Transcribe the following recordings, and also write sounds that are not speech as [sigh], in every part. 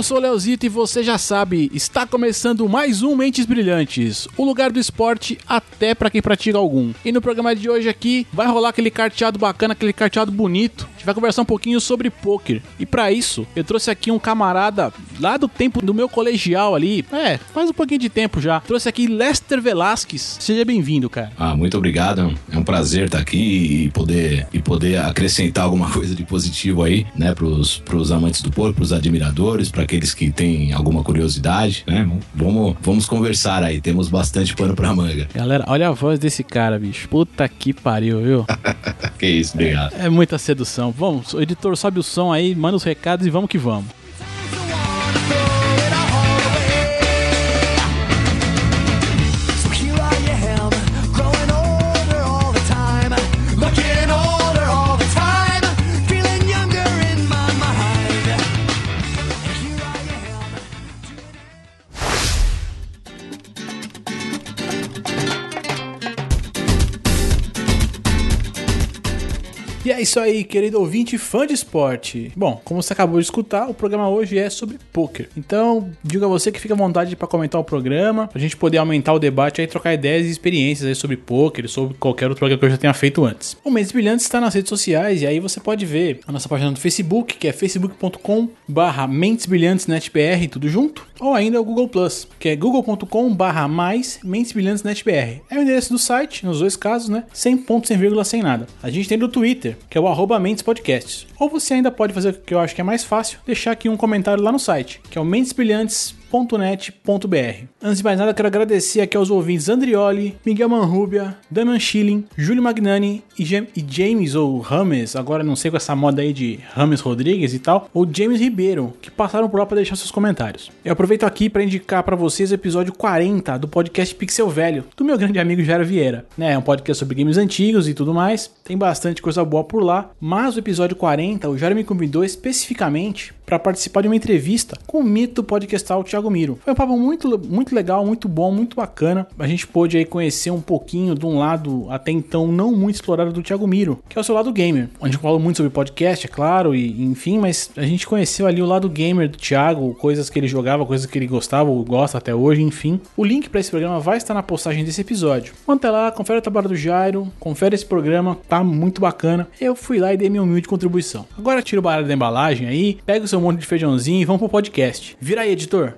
Eu sou o Leozito e você já sabe, está começando mais um Mentes Brilhantes, o lugar do esporte até para quem pratica algum. E no programa de hoje aqui vai rolar aquele carteado bacana, aquele carteado bonito. A gente vai conversar um pouquinho sobre poker. E para isso, eu trouxe aqui um camarada lá do tempo do meu colegial ali. É, faz um pouquinho de tempo já. Trouxe aqui Lester Velasquez. Seja bem-vindo, cara. Ah, muito obrigado. É um prazer estar aqui e poder, e poder acrescentar alguma [laughs] coisa de positivo aí, né, pros, pros amantes do poker, pros admiradores, para aqueles que têm alguma curiosidade, né? Vamos, vamos conversar aí. Temos bastante pano pra manga. Galera, olha a voz desse cara, bicho. Puta que pariu, viu? [laughs] que isso, obrigado. É, é muita sedução. Vamos, editor, sobe o som aí, manda os recados e vamos que vamos. Isso aí, querido ouvinte fã de esporte. Bom, como você acabou de escutar, o programa hoje é sobre poker. Então, diga a você que fica à vontade para comentar o programa, pra gente poder aumentar o debate e trocar ideias e experiências aí sobre poker, sobre qualquer outro programa que eu já tenha feito antes. O Mentes Brilhantes está nas redes sociais e aí você pode ver a nossa página do Facebook, que é facebook.com barra Mentes tudo junto, ou ainda o Google Plus, que é google.com barra mais Mentes. É o endereço do site, nos dois casos, né? Sem ponto, sem vírgula, sem nada. A gente tem no Twitter, que é o arroba Mentes Podcasts. Ou você ainda pode fazer o que eu acho que é mais fácil, deixar aqui um comentário lá no site, que é o mentesbrilhantes.net.br. Antes de mais nada, quero agradecer aqui aos ouvintes Andrioli, Miguel Manrubia, Damian Schilling, Júlio Magnani e, e, James ou Rames, agora não sei com essa moda aí de Rames Rodrigues e tal, ou James Ribeiro, que passaram por lá para deixar seus comentários. Eu aproveito aqui para indicar para vocês o episódio 40 do podcast Pixel Velho, do meu grande amigo Jairo Vieira. Né, é um podcast sobre games antigos e tudo mais, tem bastante coisa boa por lá, mas o episódio 40, o Jairo me convidou especificamente para participar de uma entrevista com o mito podcastal Thiago Foi um papo muito, muito legal, muito bom, muito bacana. A gente pôde aí conhecer um pouquinho de um lado até então não muito explorado do Thiago Miro, que é o seu lado gamer. Onde eu falo muito sobre podcast, é claro, e enfim, mas a gente conheceu ali o lado gamer do Thiago, coisas que ele jogava, coisas que ele gostava ou gosta até hoje, enfim. O link para esse programa vai estar na postagem desse episódio. Até lá, confere o trabalho do Jairo, confere esse programa, tá muito bacana. Eu fui lá e dei minha humilde contribuição. Agora tira o baralho da embalagem aí, pega o seu monte de feijãozinho e vamos pro podcast. Vira aí, editor.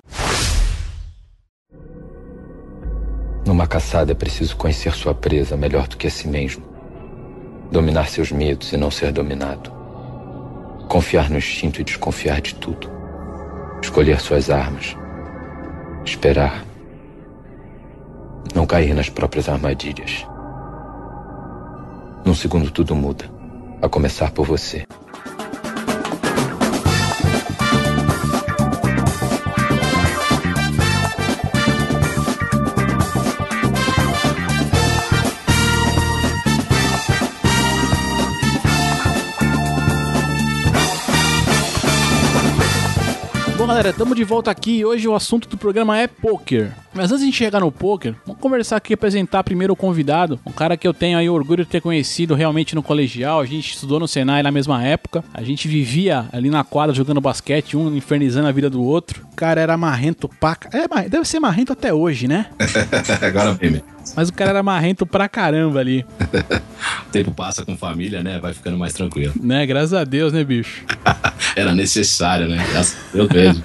Numa caçada é preciso conhecer sua presa melhor do que a si mesmo. Dominar seus medos e não ser dominado. Confiar no instinto e desconfiar de tudo. Escolher suas armas. Esperar. Não cair nas próprias armadilhas. Num segundo tudo muda. A começar por você. Galera, estamos de volta aqui e hoje o assunto do programa é poker. Mas antes de chegar no poker, vamos conversar aqui e apresentar primeiro o convidado, um cara que eu tenho aí orgulho de ter conhecido realmente no colegial. A gente estudou no Senai na mesma época. A gente vivia ali na quadra jogando basquete, um infernizando a vida do outro. O cara era marrento pra. É, deve ser marrento até hoje, né? [laughs] Agora bem, mas o cara era marrento pra caramba ali. [laughs] o tempo passa com família, né? Vai ficando mais tranquilo. Né? Graças a Deus, né, bicho? Era necessário, né? Deus mesmo.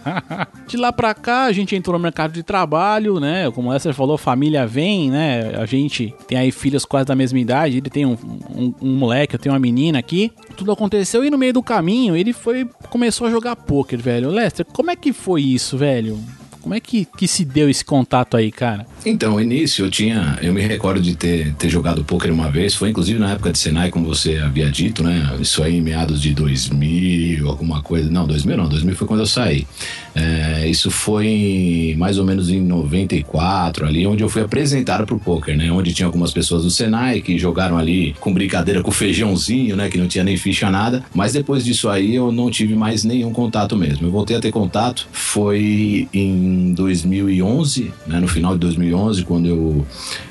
[laughs] De lá pra cá, a gente entrou no mercado de trabalho, né? Como o Lester falou, família vem, né? A gente tem aí filhos quase da mesma idade. Ele tem um, um, um moleque, eu tenho uma menina aqui. Tudo aconteceu e no meio do caminho ele foi começou a jogar poker, velho. Lester, como é que foi isso, velho? Como é que, que se deu esse contato aí, cara? Então, no início eu tinha. Eu me recordo de ter, ter jogado poker uma vez. Foi inclusive na época de Senai, como você havia dito, né? Isso aí em meados de 2000, alguma coisa. Não, 2000 não, 2000 foi quando eu saí. É, isso foi mais ou menos em 94, ali, onde eu fui apresentado pro poker, né? Onde tinha algumas pessoas do Senai que jogaram ali com brincadeira com feijãozinho, né? Que não tinha nem ficha nada. Mas depois disso aí eu não tive mais nenhum contato mesmo. Eu voltei a ter contato foi em em 2011, né, no final de 2011, quando eu,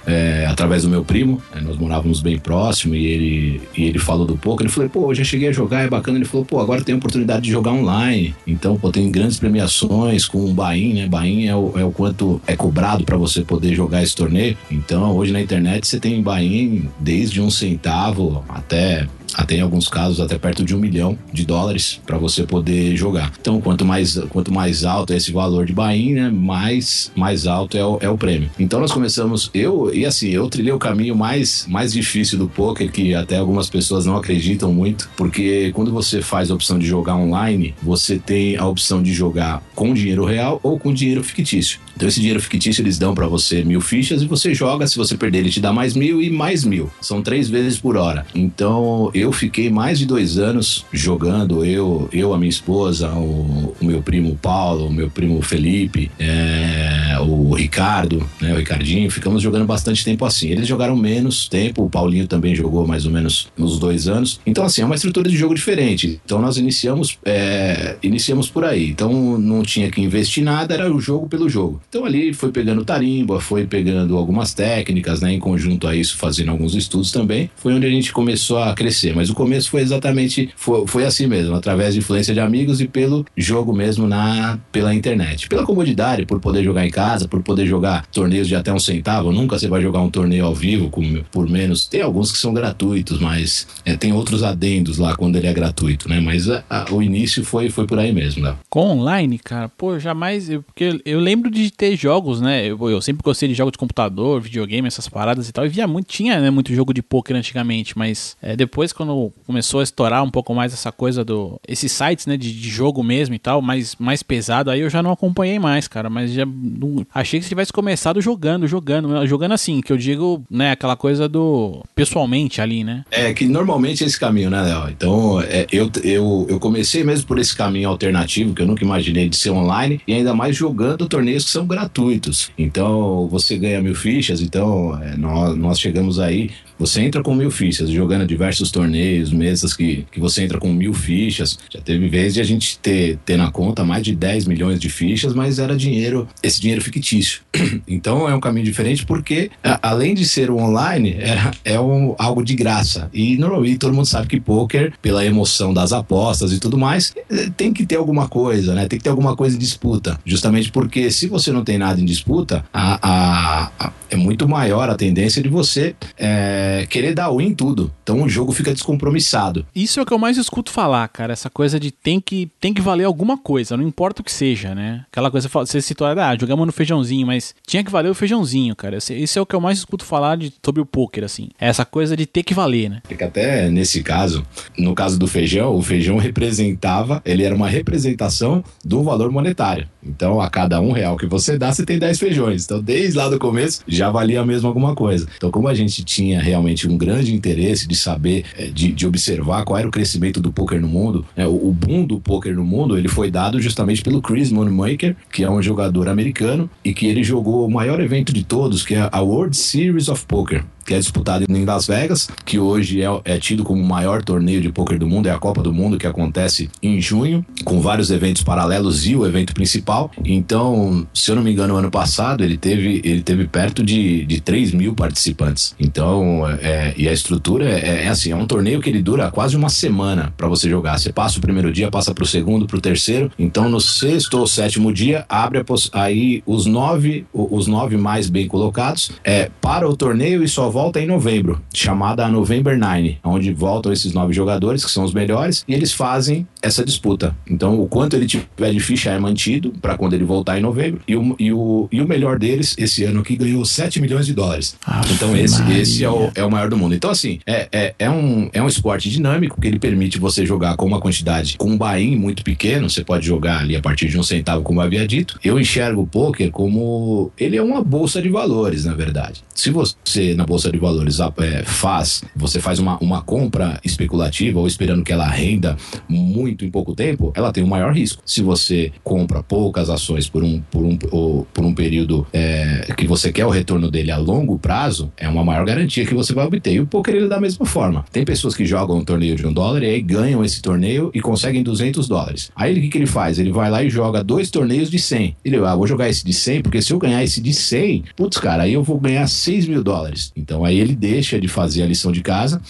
é, através do meu primo, né, nós morávamos bem próximo e ele, e ele falou do poker. Ele falou, pô, eu já cheguei a jogar, é bacana. Ele falou, pô, agora tem a oportunidade de jogar online. Então, pô, tem grandes premiações com o Bahia, né? Bahia é o, é o quanto é cobrado para você poder jogar esse torneio. Então, hoje na internet você tem Bahia desde um centavo até até em alguns casos até perto de um milhão de dólares para você poder jogar. Então, quanto mais, quanto mais alto é esse valor de buy né, mais, mais alto é o, é o prêmio. Então, nós começamos, eu, e assim, eu trilhei o caminho mais, mais difícil do poker, que até algumas pessoas não acreditam muito, porque quando você faz a opção de jogar online, você tem a opção de jogar com dinheiro real ou com dinheiro fictício. Então, esse dinheiro fictício eles dão para você mil fichas e você joga. Se você perder, ele te dá mais mil e mais mil. São três vezes por hora. Então, eu fiquei mais de dois anos jogando. Eu, eu a minha esposa, o, o meu primo Paulo, o meu primo Felipe, é, o Ricardo, né, o Ricardinho. Ficamos jogando bastante tempo assim. Eles jogaram menos tempo. O Paulinho também jogou mais ou menos nos dois anos. Então, assim, é uma estrutura de jogo diferente. Então, nós iniciamos, é, iniciamos por aí. Então, não tinha que investir nada, era o jogo pelo jogo. Então ali foi pegando tarimba, foi pegando algumas técnicas, né? Em conjunto a isso, fazendo alguns estudos também. Foi onde a gente começou a crescer. Mas o começo foi exatamente, foi, foi assim mesmo, através de influência de amigos e pelo jogo mesmo na pela internet. Pela comodidade, por poder jogar em casa, por poder jogar torneios de até um centavo. Nunca você vai jogar um torneio ao vivo com, por menos. Tem alguns que são gratuitos, mas é, tem outros adendos lá quando ele é gratuito, né? Mas a, a, o início foi, foi por aí mesmo, né? Com online, cara, pô, jamais. Eu, porque eu lembro de ter jogos, né? Eu, eu, sempre gostei de jogos de computador, videogame, essas paradas e tal. E via muito, tinha né, muito jogo de poker antigamente, mas é, depois, quando começou a estourar um pouco mais essa coisa do. Esses sites, né, de, de, jogo mesmo e tal, mais, mais pesado, aí eu já não acompanhei mais, cara. Mas já não, achei que se tivesse começado jogando, jogando, jogando assim, que eu digo, né, aquela coisa do. pessoalmente ali, né? É, que normalmente é esse caminho, né, Léo? Então, é, eu, eu, eu comecei mesmo por esse caminho alternativo, que eu nunca imaginei de ser online, e ainda mais jogando torneios que são gratuitos. Então você ganha mil fichas. Então é, nós, nós chegamos aí você entra com mil fichas, jogando diversos torneios, mesas que, que você entra com mil fichas. Já teve vez de a gente ter, ter na conta mais de 10 milhões de fichas, mas era dinheiro, esse dinheiro fictício. [clears throat] então é um caminho diferente porque, além de ser online, é, é um, algo de graça. E normalmente todo mundo sabe que poker, pela emoção das apostas e tudo mais, é, tem que ter alguma coisa, né? Tem que ter alguma coisa em disputa. Justamente porque se você não tem nada em disputa, a, a, a é muito maior a tendência de você. É, é, querer dar win em tudo. Então o jogo fica descompromissado. Isso é o que eu mais escuto falar, cara. Essa coisa de tem que, tem que valer alguma coisa, não importa o que seja, né? Aquela coisa, você citou, ah, jogamos no feijãozinho, mas tinha que valer o feijãozinho, cara. Isso é o que eu mais escuto falar de, sobre o poker, assim. É essa coisa de ter que valer, né? É que até nesse caso, no caso do feijão, o feijão representava, ele era uma representação do valor monetário. Então, a cada um real que você dá, você tem 10 feijões. Então, desde lá do começo, já valia mesmo alguma coisa. Então, como a gente tinha realmente um grande interesse de saber, eh, de, de observar qual era o crescimento do poker no mundo, né? o, o boom do poker no mundo, ele foi dado justamente pelo Chris Moneymaker, que é um jogador americano e que ele jogou o maior evento de todos, que é a World Series of Poker que é disputado em Las Vegas, que hoje é, é, tido como o maior torneio de pôquer do mundo, é a Copa do Mundo que acontece em junho, com vários eventos paralelos e o evento principal. Então, se eu não me engano, ano passado ele teve, ele teve perto de, de 3 mil participantes. Então, é, e a estrutura é, é, assim, é um torneio que ele dura quase uma semana para você jogar. Você passa o primeiro dia, passa pro segundo, pro terceiro. Então, no sexto ou sétimo dia, abre aí os nove, os nove mais bem colocados é, para o torneio e só volta em novembro, chamada November Nine, onde voltam esses nove jogadores, que são os melhores, e eles fazem essa disputa. Então, o quanto ele tiver de ficha é mantido para quando ele voltar em novembro, e o, e, o, e o melhor deles, esse ano aqui, ganhou 7 milhões de dólares. Aff, então, esse, esse é, o, é o maior do mundo. Então, assim, é, é, é, um, é um esporte dinâmico que ele permite você jogar com uma quantidade, com um buy muito pequeno, você pode jogar ali a partir de um centavo, como havia dito. Eu enxergo o poker como. Ele é uma bolsa de valores, na verdade. Se você, na bolsa bolsa de valores é, faz, você faz uma, uma compra especulativa ou esperando que ela renda muito em pouco tempo, ela tem um maior risco. Se você compra poucas ações por um, por um, por um período é, que você quer o retorno dele a longo prazo, é uma maior garantia que você vai obter. E o poker ele é da mesma forma. Tem pessoas que jogam um torneio de um dólar e aí ganham esse torneio e conseguem 200 dólares. Aí o que, que ele faz? Ele vai lá e joga dois torneios de 100. Ele, ah, vou jogar esse de 100, porque se eu ganhar esse de 100, putz, cara, aí eu vou ganhar 6 mil dólares. Então aí ele deixa de fazer a lição de casa,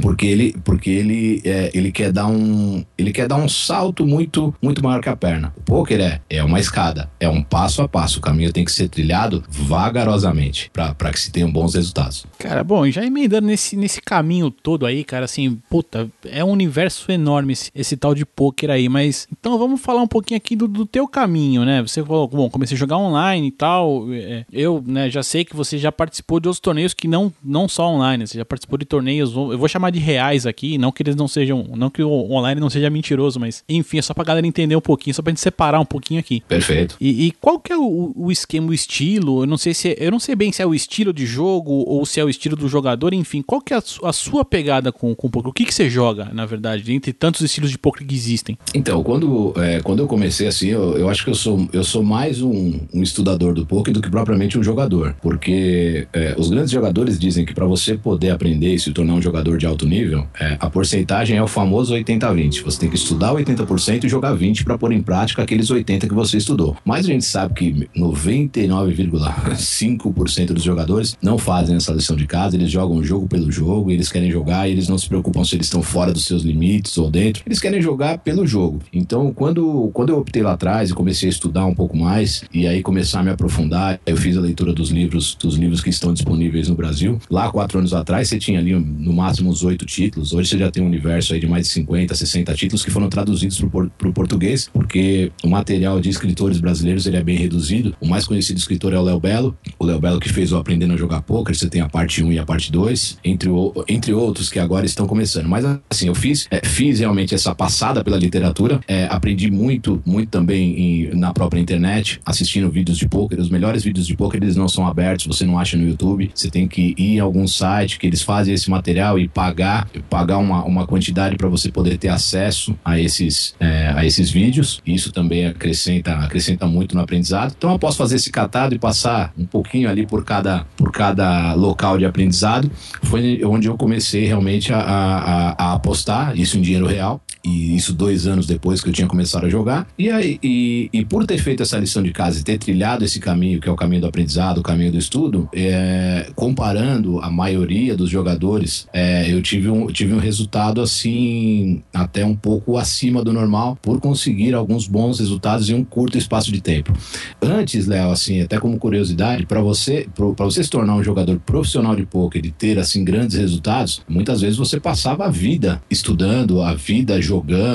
porque ele, porque ele, é, ele quer dar um, ele quer dar um salto muito, muito maior que a perna. O poker é, é uma escada, é um passo a passo. O caminho tem que ser trilhado vagarosamente para que se tenham bons resultados. Cara, bom, já emendando nesse, nesse caminho todo aí, cara, assim, puta, é um universo enorme esse, esse tal de poker aí, mas então vamos falar um pouquinho aqui do, do teu caminho, né? Você falou, bom, comecei a jogar online e tal. É, eu, né, já sei que você já participou de outros torneios que não, não só online, você já participou de torneios, eu vou chamar de reais aqui, não que eles não sejam, não que o online não seja mentiroso, mas enfim, é só pra galera entender um pouquinho, só pra gente separar um pouquinho aqui. Perfeito. E, e qual que é o, o, esquema, o estilo? Eu não sei se, eu não sei bem se é o estilo de jogo ou se é o estilo do jogador, enfim, qual que é a, a sua pegada com, com o poker? O que que você joga, na verdade, entre tantos estilos de poker que existem? Então, quando, é, quando eu comecei assim, eu, eu acho que eu sou, eu sou mais um, um estudador do poker do que propriamente um jogador, porque é, os grandes jogadores dizem que para você poder aprender e se tornar um jogador de alto nível, é, a porcentagem é o famoso 80-20. Você tem que estudar 80% e jogar 20% para pôr em prática aqueles 80% que você estudou. Mas a gente sabe que 99,5% dos jogadores não fazem essa lição de casa, eles jogam o jogo pelo jogo, eles querem jogar e eles não se preocupam se eles estão fora dos seus limites ou dentro, eles querem jogar pelo jogo. Então, quando, quando eu optei lá atrás e comecei a estudar um pouco mais e aí começar a me aprofundar, eu fiz a leitura dos livros, dos livros que estão disponíveis no Brasil. Lá, quatro anos atrás, você tinha ali no máximo uns oito títulos. Hoje você já tem um universo aí de mais de 50, 60 títulos que foram traduzidos para o português, porque o material de escritores brasileiros ele é bem reduzido. O mais conhecido escritor é o Léo Belo. O Léo Belo que fez o Aprendendo a Jogar Poker. Você tem a parte 1 e a parte 2, entre, o, entre outros que agora estão começando. Mas assim, eu fiz, é, fiz realmente essa passada pela literatura, é, aprendi muito, muito também em, na própria internet, assistindo vídeos de poker. Os melhores vídeos de poker eles não são abertos, você não acha no YouTube. Você tem que ir em algum site que eles fazem esse material e pagar, pagar uma, uma quantidade para você poder ter acesso a esses, é, a esses vídeos. Isso também acrescenta, acrescenta muito no aprendizado. Então eu posso fazer esse catado e passar um pouquinho ali por cada, por cada local de aprendizado. Foi onde eu comecei realmente a, a, a apostar, isso em dinheiro real. E isso dois anos depois que eu tinha começado a jogar. E, aí, e, e por ter feito essa lição de casa e ter trilhado esse caminho, que é o caminho do aprendizado, o caminho do estudo, é, comparando a maioria dos jogadores, é, eu tive um, tive um resultado assim, até um pouco acima do normal, por conseguir alguns bons resultados em um curto espaço de tempo. Antes, Léo, assim, até como curiosidade, para você, para você se tornar um jogador profissional de poker e ter assim grandes resultados, muitas vezes você passava a vida estudando, a vida jogando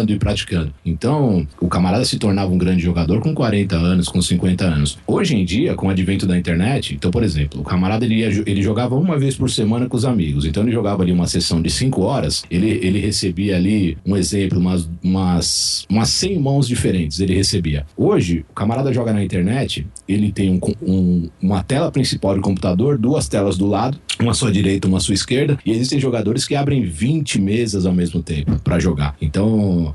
e praticando. Então, o camarada se tornava um grande jogador com 40 anos, com 50 anos. Hoje em dia, com o advento da internet, então, por exemplo, o camarada ele, ia, ele jogava uma vez por semana com os amigos. Então, ele jogava ali uma sessão de 5 horas, ele, ele recebia ali, um exemplo, umas, umas, umas 100 mãos diferentes ele recebia. Hoje, o camarada joga na internet, ele tem um, um, uma tela principal do computador, duas telas do lado, uma à sua direita, uma à sua esquerda, e existem jogadores que abrem 20 mesas ao mesmo tempo para jogar. Então,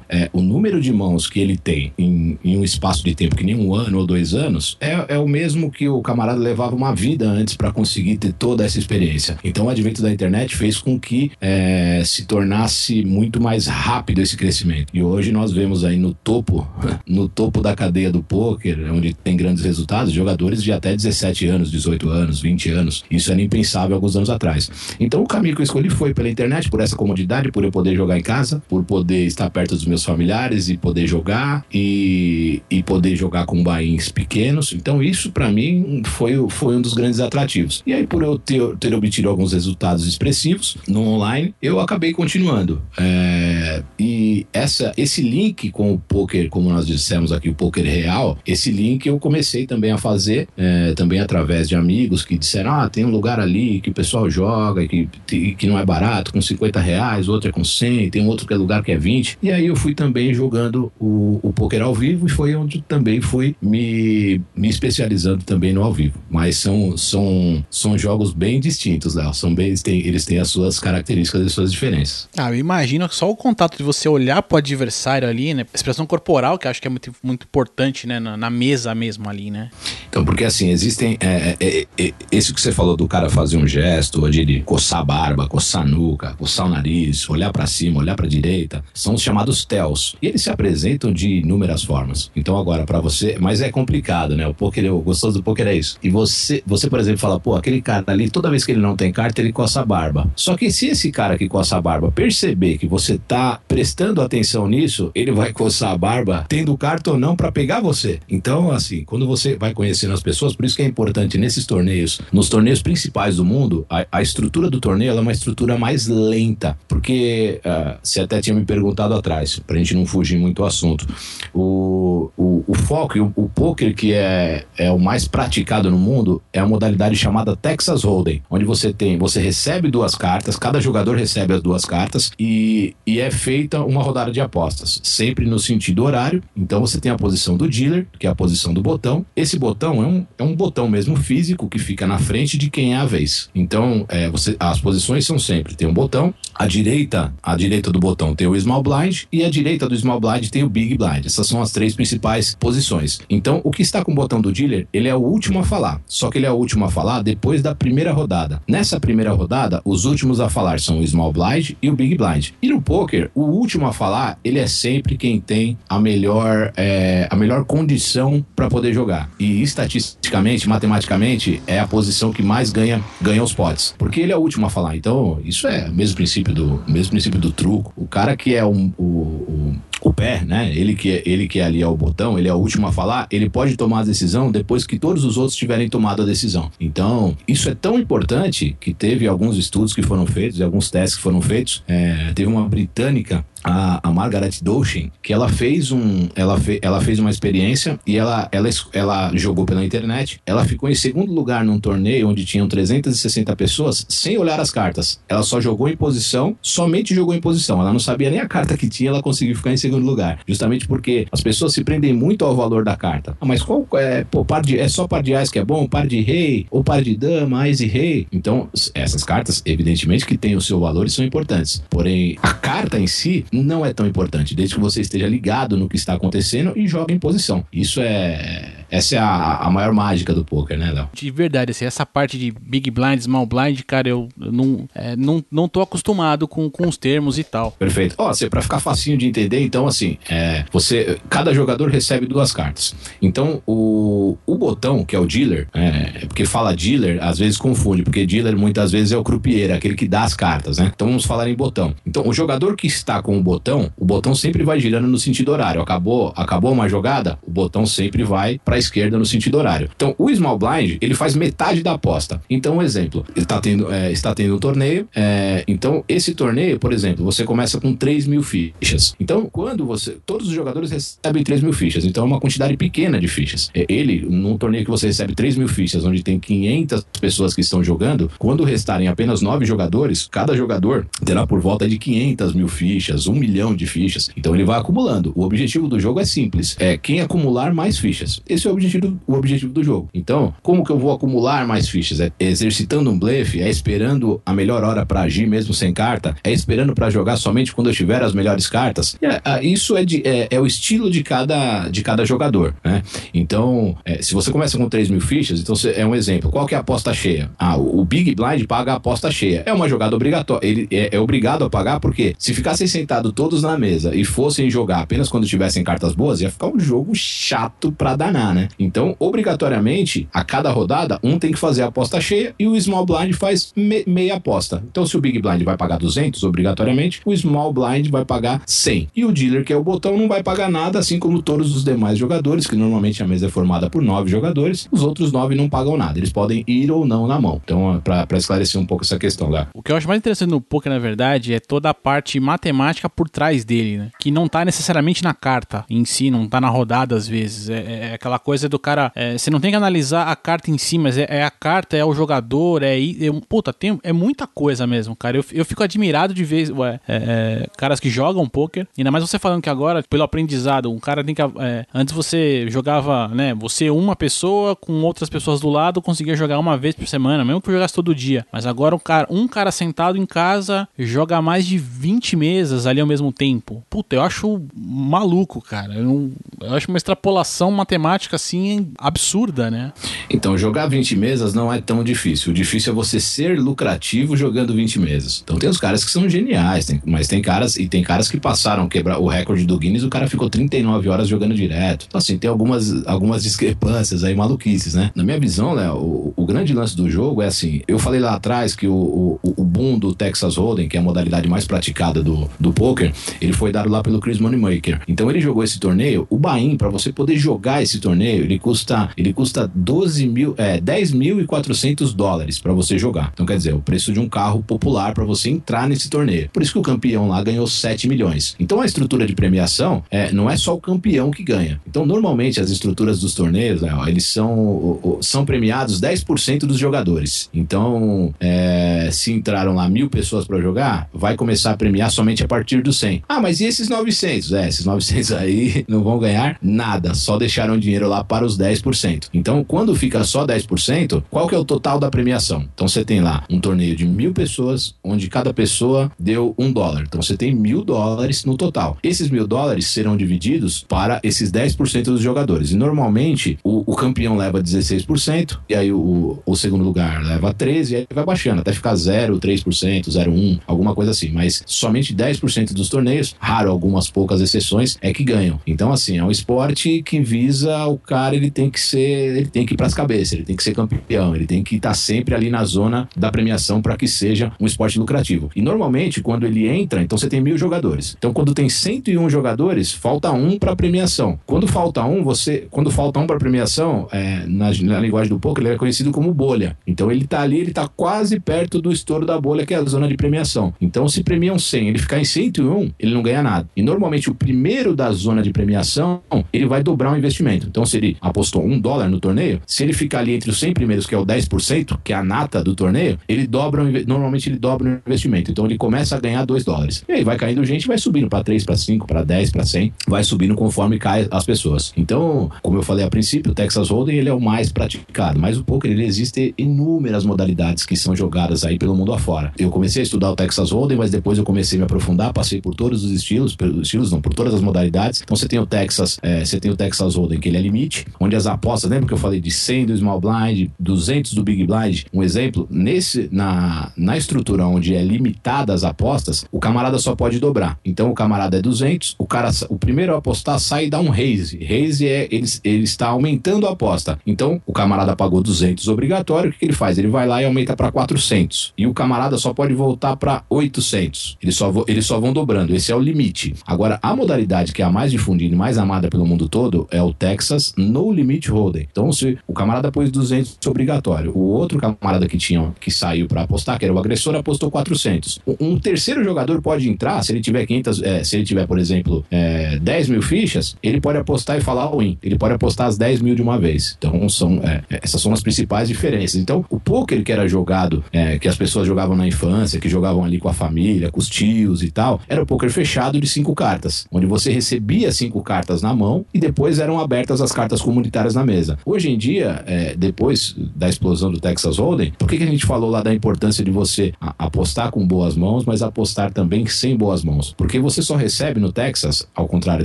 é, o número de mãos que ele tem em, em, um espaço de tempo que nem um ano ou dois anos é, é o mesmo que o camarada levava uma vida antes para conseguir ter toda essa experiência. Então, o advento da internet fez com que é, se tornasse muito mais rápido esse crescimento. E hoje nós vemos aí no topo, [laughs] no topo da cadeia do poker, onde tem grandes resultados, jogadores de até 17 anos, 18 anos, 20 anos. Isso era impensável alguns anos atrás. Então, o caminho que eu escolhi foi pela internet, por essa comodidade, por eu poder jogar em casa, por poder estar perto dos meus familiares e poder jogar e, e poder jogar com bains pequenos. Então, isso para mim foi, foi um dos grandes atrativos. E aí, por eu ter, ter obtido alguns resultados expressivos no online, eu acabei continuando. É, e essa, esse link com o poker, como nós dissemos aqui, o poker real, esse link eu comecei também a fazer, é, também através de amigos que disseram: ah, tem um lugar ali que o pessoal joga que, que não é barato, com 50 reais, outro é com 100, tem outro que é lugar que é 20. E aí eu fui também jogando o, o poker ao vivo e foi onde também fui me, me especializando também no ao vivo. Mas são, são, são jogos bem distintos, Léo. São bem, eles, têm, eles têm as suas características e as suas diferenças. Ah, eu imagino que só o contato de você olhar pro adversário ali, né? Expressão corporal, que eu acho que é muito, muito importante, né? Na, na mesa mesmo ali, né? Então, porque assim, existem. É, é, é, é esse que você falou do cara fazer um gesto, ou de coçar a barba, coçar a nuca, coçar o nariz, olhar para cima, olhar para direita, são os chamados tells. E eles se apresentam de inúmeras formas. Então, agora, para você. Mas é complicado, né? O poker, o gostoso do poker é isso. E você, você, por exemplo, fala, pô, aquele cara ali, toda vez que ele não tem carta, ele coça a barba. Só que se esse cara que coça a barba perceber que você tá prestando atenção nisso, ele vai coçar a barba tendo carta ou não para pegar você. Então, assim, quando você vai conhecendo as pessoas, por isso que é importante nesses torneios, nos torneios principais do mundo, a, a estrutura do torneio é uma estrutura mais lenta, porque uh, você até tinha me perguntado atrás, pra gente não fugir muito do assunto. O, o, o foco o, o poker que é, é o mais praticado no mundo é a modalidade chamada Texas Hold'em, onde você tem, você recebe duas cartas, cada jogador recebe as duas cartas e, e é feita uma rodada de apostas, sempre no sentido horário. Então você tem a posição do dealer, que é a posição do botão. Esse botão é um, é um botão mesmo físico que fica na frente de quem é a vez. Então é, você, as posições são sempre tem um botão, a direita, a direita do botão tem o small e a direita do small blind tem o big blind. Essas são as três principais posições. Então o que está com o botão do dealer, ele é o último a falar. Só que ele é o último a falar depois da primeira rodada. Nessa primeira rodada, os últimos a falar são o small blind e o big blind. E no poker, o último a falar, ele é sempre quem tem a melhor, é, a melhor condição para poder jogar. E estatisticamente, matematicamente, é a posição que mais ganha, ganha os potes. Porque ele é o último a falar. Então, isso é o mesmo princípio do, mesmo princípio do truco. O cara que é 嗯哦哦哦 o pé, né? Ele que, ele que é ali é o botão, ele é o último a falar, ele pode tomar a decisão depois que todos os outros tiverem tomado a decisão. Então, isso é tão importante que teve alguns estudos que foram feitos alguns testes que foram feitos. É, teve uma britânica a, a Margaret Doshin, que ela fez um, ela, fe, ela fez uma experiência e ela, ela, ela jogou pela internet. Ela ficou em segundo lugar num torneio onde tinham 360 pessoas sem olhar as cartas. Ela só jogou em posição, somente jogou em posição. Ela não sabia nem a carta que tinha, ela conseguiu ficar em segundo lugar. Justamente porque as pessoas se prendem muito ao valor da carta. Ah, mas qual é, pô, par de, é só par de ás que é bom, par de rei, ou par de dama, e rei. Então, essas cartas, evidentemente que têm o seu valor e são importantes. Porém, a carta em si não é tão importante, desde que você esteja ligado no que está acontecendo e jogue em posição. Isso é. Essa é a, a maior mágica do poker, né, Léo? De verdade, assim, essa parte de big blind, small blind, cara, eu não, é, não, não tô acostumado com, com os termos e tal. Perfeito. Ó, oh, para ficar facinho de entender, então, assim, é, você, cada jogador recebe duas cartas. Então, o, o botão, que é o dealer, é, porque fala dealer, às vezes confunde, porque dealer muitas vezes é o croupier, aquele que dá as cartas, né? Então, vamos falar em botão. Então, o jogador que está com o botão o botão sempre vai girando no sentido horário. Acabou, acabou uma jogada, o botão sempre vai para esquerda no sentido horário. Então, o small blind, ele faz metade da aposta. Então, um exemplo, ele tá tendo, é, está tendo um torneio, é, então esse torneio, por exemplo, você começa com 3 mil fichas. Então, quando você, todos os jogadores recebem 3 mil fichas, então é uma quantidade pequena de fichas. É, ele, num torneio que você recebe 3 mil fichas, onde tem 500 pessoas que estão jogando, quando restarem apenas 9 jogadores, cada jogador terá por volta de 500 mil fichas, 1 milhão milhão de fichas. Então ele vai acumulando. O objetivo do jogo é simples: é quem acumular mais fichas. Esse é o objetivo, o objetivo do jogo. Então, como que eu vou acumular mais fichas? É exercitando um blefe? É esperando a melhor hora para agir mesmo sem carta? É esperando para jogar somente quando eu tiver as melhores cartas? É, isso é, de, é, é, o estilo de cada, de cada jogador, né? Então, é, se você começa com 3 mil fichas, então é um exemplo. Qual que é a aposta cheia? Ah, o Big Blind paga a aposta cheia. É uma jogada obrigatória. Ele é, é obrigado a pagar porque se ficassem sentado todos na mesa e fossem jogar apenas quando tivessem cartas boas, ia ficar um jogo chato pra danar, né? Então, obrigatoriamente, a cada rodada, um tem que fazer a aposta cheia e o small blind faz me meia aposta. Então, se o big blind vai pagar 200, obrigatoriamente, o small blind vai pagar 100. E o dealer, que é o botão, não vai pagar nada, assim como todos os demais jogadores, que normalmente a mesa é formada por nove jogadores, os outros nove não pagam nada. Eles podem ir ou não na mão. Então, pra, pra esclarecer um pouco essa questão, lá. O que eu acho mais interessante no poker, na verdade, é toda a parte matemática por trás dele, né? Que não tá necessariamente na carta em si, não tá na rodada às vezes. É, é aquela coisa do cara. É, você não tem que analisar a carta em si, mas é, é a carta, é o jogador, é. é puta, tem, é muita coisa mesmo, cara. Eu, eu fico admirado de ver ué, é, é, caras que jogam poker. Ainda mais você falando que agora, pelo aprendizado, um cara tem que. É, antes você jogava, né? Você, uma pessoa com outras pessoas do lado, conseguia jogar uma vez por semana, mesmo que jogasse todo dia. Mas agora um cara, um cara sentado em casa joga mais de 20 mesas ali ao mesmo tempo. Puta, eu acho maluco, cara. Eu, não, eu acho uma extrapolação matemática assim absurda, né? Então, jogar 20 mesas não é tão difícil. O difícil é você ser lucrativo jogando 20 mesas. Então tem os caras que são geniais, tem, mas tem caras e tem caras que passaram quebrar o recorde do Guinness, o cara ficou 39 horas jogando direto. Então assim, tem algumas, algumas discrepâncias aí maluquices, né? Na minha visão, Léo, o, o grande lance do jogo é assim, eu falei lá atrás que o, o, o boom do Texas Hold'em, que é a modalidade mais praticada do, do poker, ele foi dado lá pelo Chris Moneymaker. Então ele jogou esse torneio, o Bahia, para você poder jogar esse torneio, ele custa, ele custa 12 mil, é, 10.400 dólares para você jogar. Então quer dizer, o preço de um carro popular para você entrar nesse torneio. Por isso que o campeão lá ganhou 7 milhões. Então a estrutura de premiação é, não é só o campeão que ganha. Então normalmente as estruturas dos torneios, né, eles são, são premiados 10% dos jogadores. Então é, se entraram lá mil pessoas para jogar, vai começar a premiar somente a partir dos 100. Ah, mas e esses 900? É, esses 900 aí [laughs] não vão ganhar nada, só deixaram dinheiro lá para os 10%. Então quando fica só 10%, qual que é o total da premiação? Então você tem lá um torneio de mil pessoas, onde cada pessoa deu um dólar. Então você tem mil dólares no total. Esses mil dólares serão divididos para esses 10% dos jogadores. E normalmente o, o, campeão leva 16%, e aí o, o segundo lugar leva 13%, e aí vai baixando até ficar 0, 3%, 0,1%, alguma coisa assim. Mas somente 10% dos torneios, raro algumas poucas exceções, é que ganham. Então, assim, é um esporte que visa o cara, ele tem que ser, ele tem que ir pras cabeças, ele tem que ser campeão, ele tem que estar tá sempre ali na zona da premiação para que seja um esporte lucrativo. E normalmente, quando ele entra, então você tem mil jogadores. Então, quando tem 101 jogadores, falta um para premiação. Quando falta um, você, quando falta um para premiação, é, na, na, linguagem do poker, ele é conhecido como bolha. Então, ele tá ali, ele tá quase perto do estouro da bolha, que é a zona de premiação. Então, se premiam 100, ele ficar em 101, ele não ganha nada. E normalmente, o primeiro da zona de premiação, ele vai dobrar o investimento. Então, se ele apostou um dólar no torneio, se ele ficar ali entre os 100 primeiros, que é o 10%, que é a nata do torneio, ele dobra, normalmente ele dobra o investimento. Então, ele começa a ganhar 2 dólares. E aí vai caindo gente, vai subindo para 3, para 5, para 10, para 100, vai subindo conforme cai as pessoas. Então, como eu falei a princípio, o Texas Hold'em ele é o mais praticado, mas o poker ele existe inúmeras modalidades que são jogadas aí pelo mundo afora. Eu comecei a estudar o Texas Hold'em, mas depois eu comecei a me aprofundar, passei por todos os estilos, pelos estilos não, por todas as modalidades. Então você tem o Texas, é, você tem o Texas Hold'em que ele é limite, onde as apostas, lembra que eu falei de 100 do small blind, 200 do big blind? Um exemplo, nesse na na estrutura onde é limitada as apostas, o camarada só pode dobrar. Então o camarada é 200, o cara o primeiro a apostar sai e dá um raise. Raise é ele, ele está aumentando a aposta. Então o camarada pagou 200 obrigatório, o que, que ele faz? Ele vai lá e aumenta para 400. E o camarada só pode voltar para 800. Eles só, eles só vão dobrando. Esse é o limite. Agora, a modalidade que é a mais difundida e mais amada pelo mundo todo é o Texas No Limit Hold'em. Então, se o camarada pôs 200 obrigatório, o outro camarada que tinha que saiu para apostar, que era o agressor, apostou 400. Um terceiro jogador pode entrar, se ele tiver 500, é, se ele tiver, por exemplo, é, 10 mil fichas, ele pode apostar e falar win. Ele pode apostar as 10 mil de uma vez. Então, são, é, essas são as principais diferenças. Então, o poker que era jogado, é, que as pessoas jogavam na infância, que jogavam ali com a família, com os tios e tal, era o poker fechado de cinco cartas, onde você recebia cinco cartas na mão e depois eram abertas as cartas comunitárias na mesa. Hoje em dia, é, depois da explosão do Texas Hold'em, por que, que a gente falou lá da importância de você apostar com boas mãos, mas apostar também sem boas mãos? Porque você só recebe no Texas, ao contrário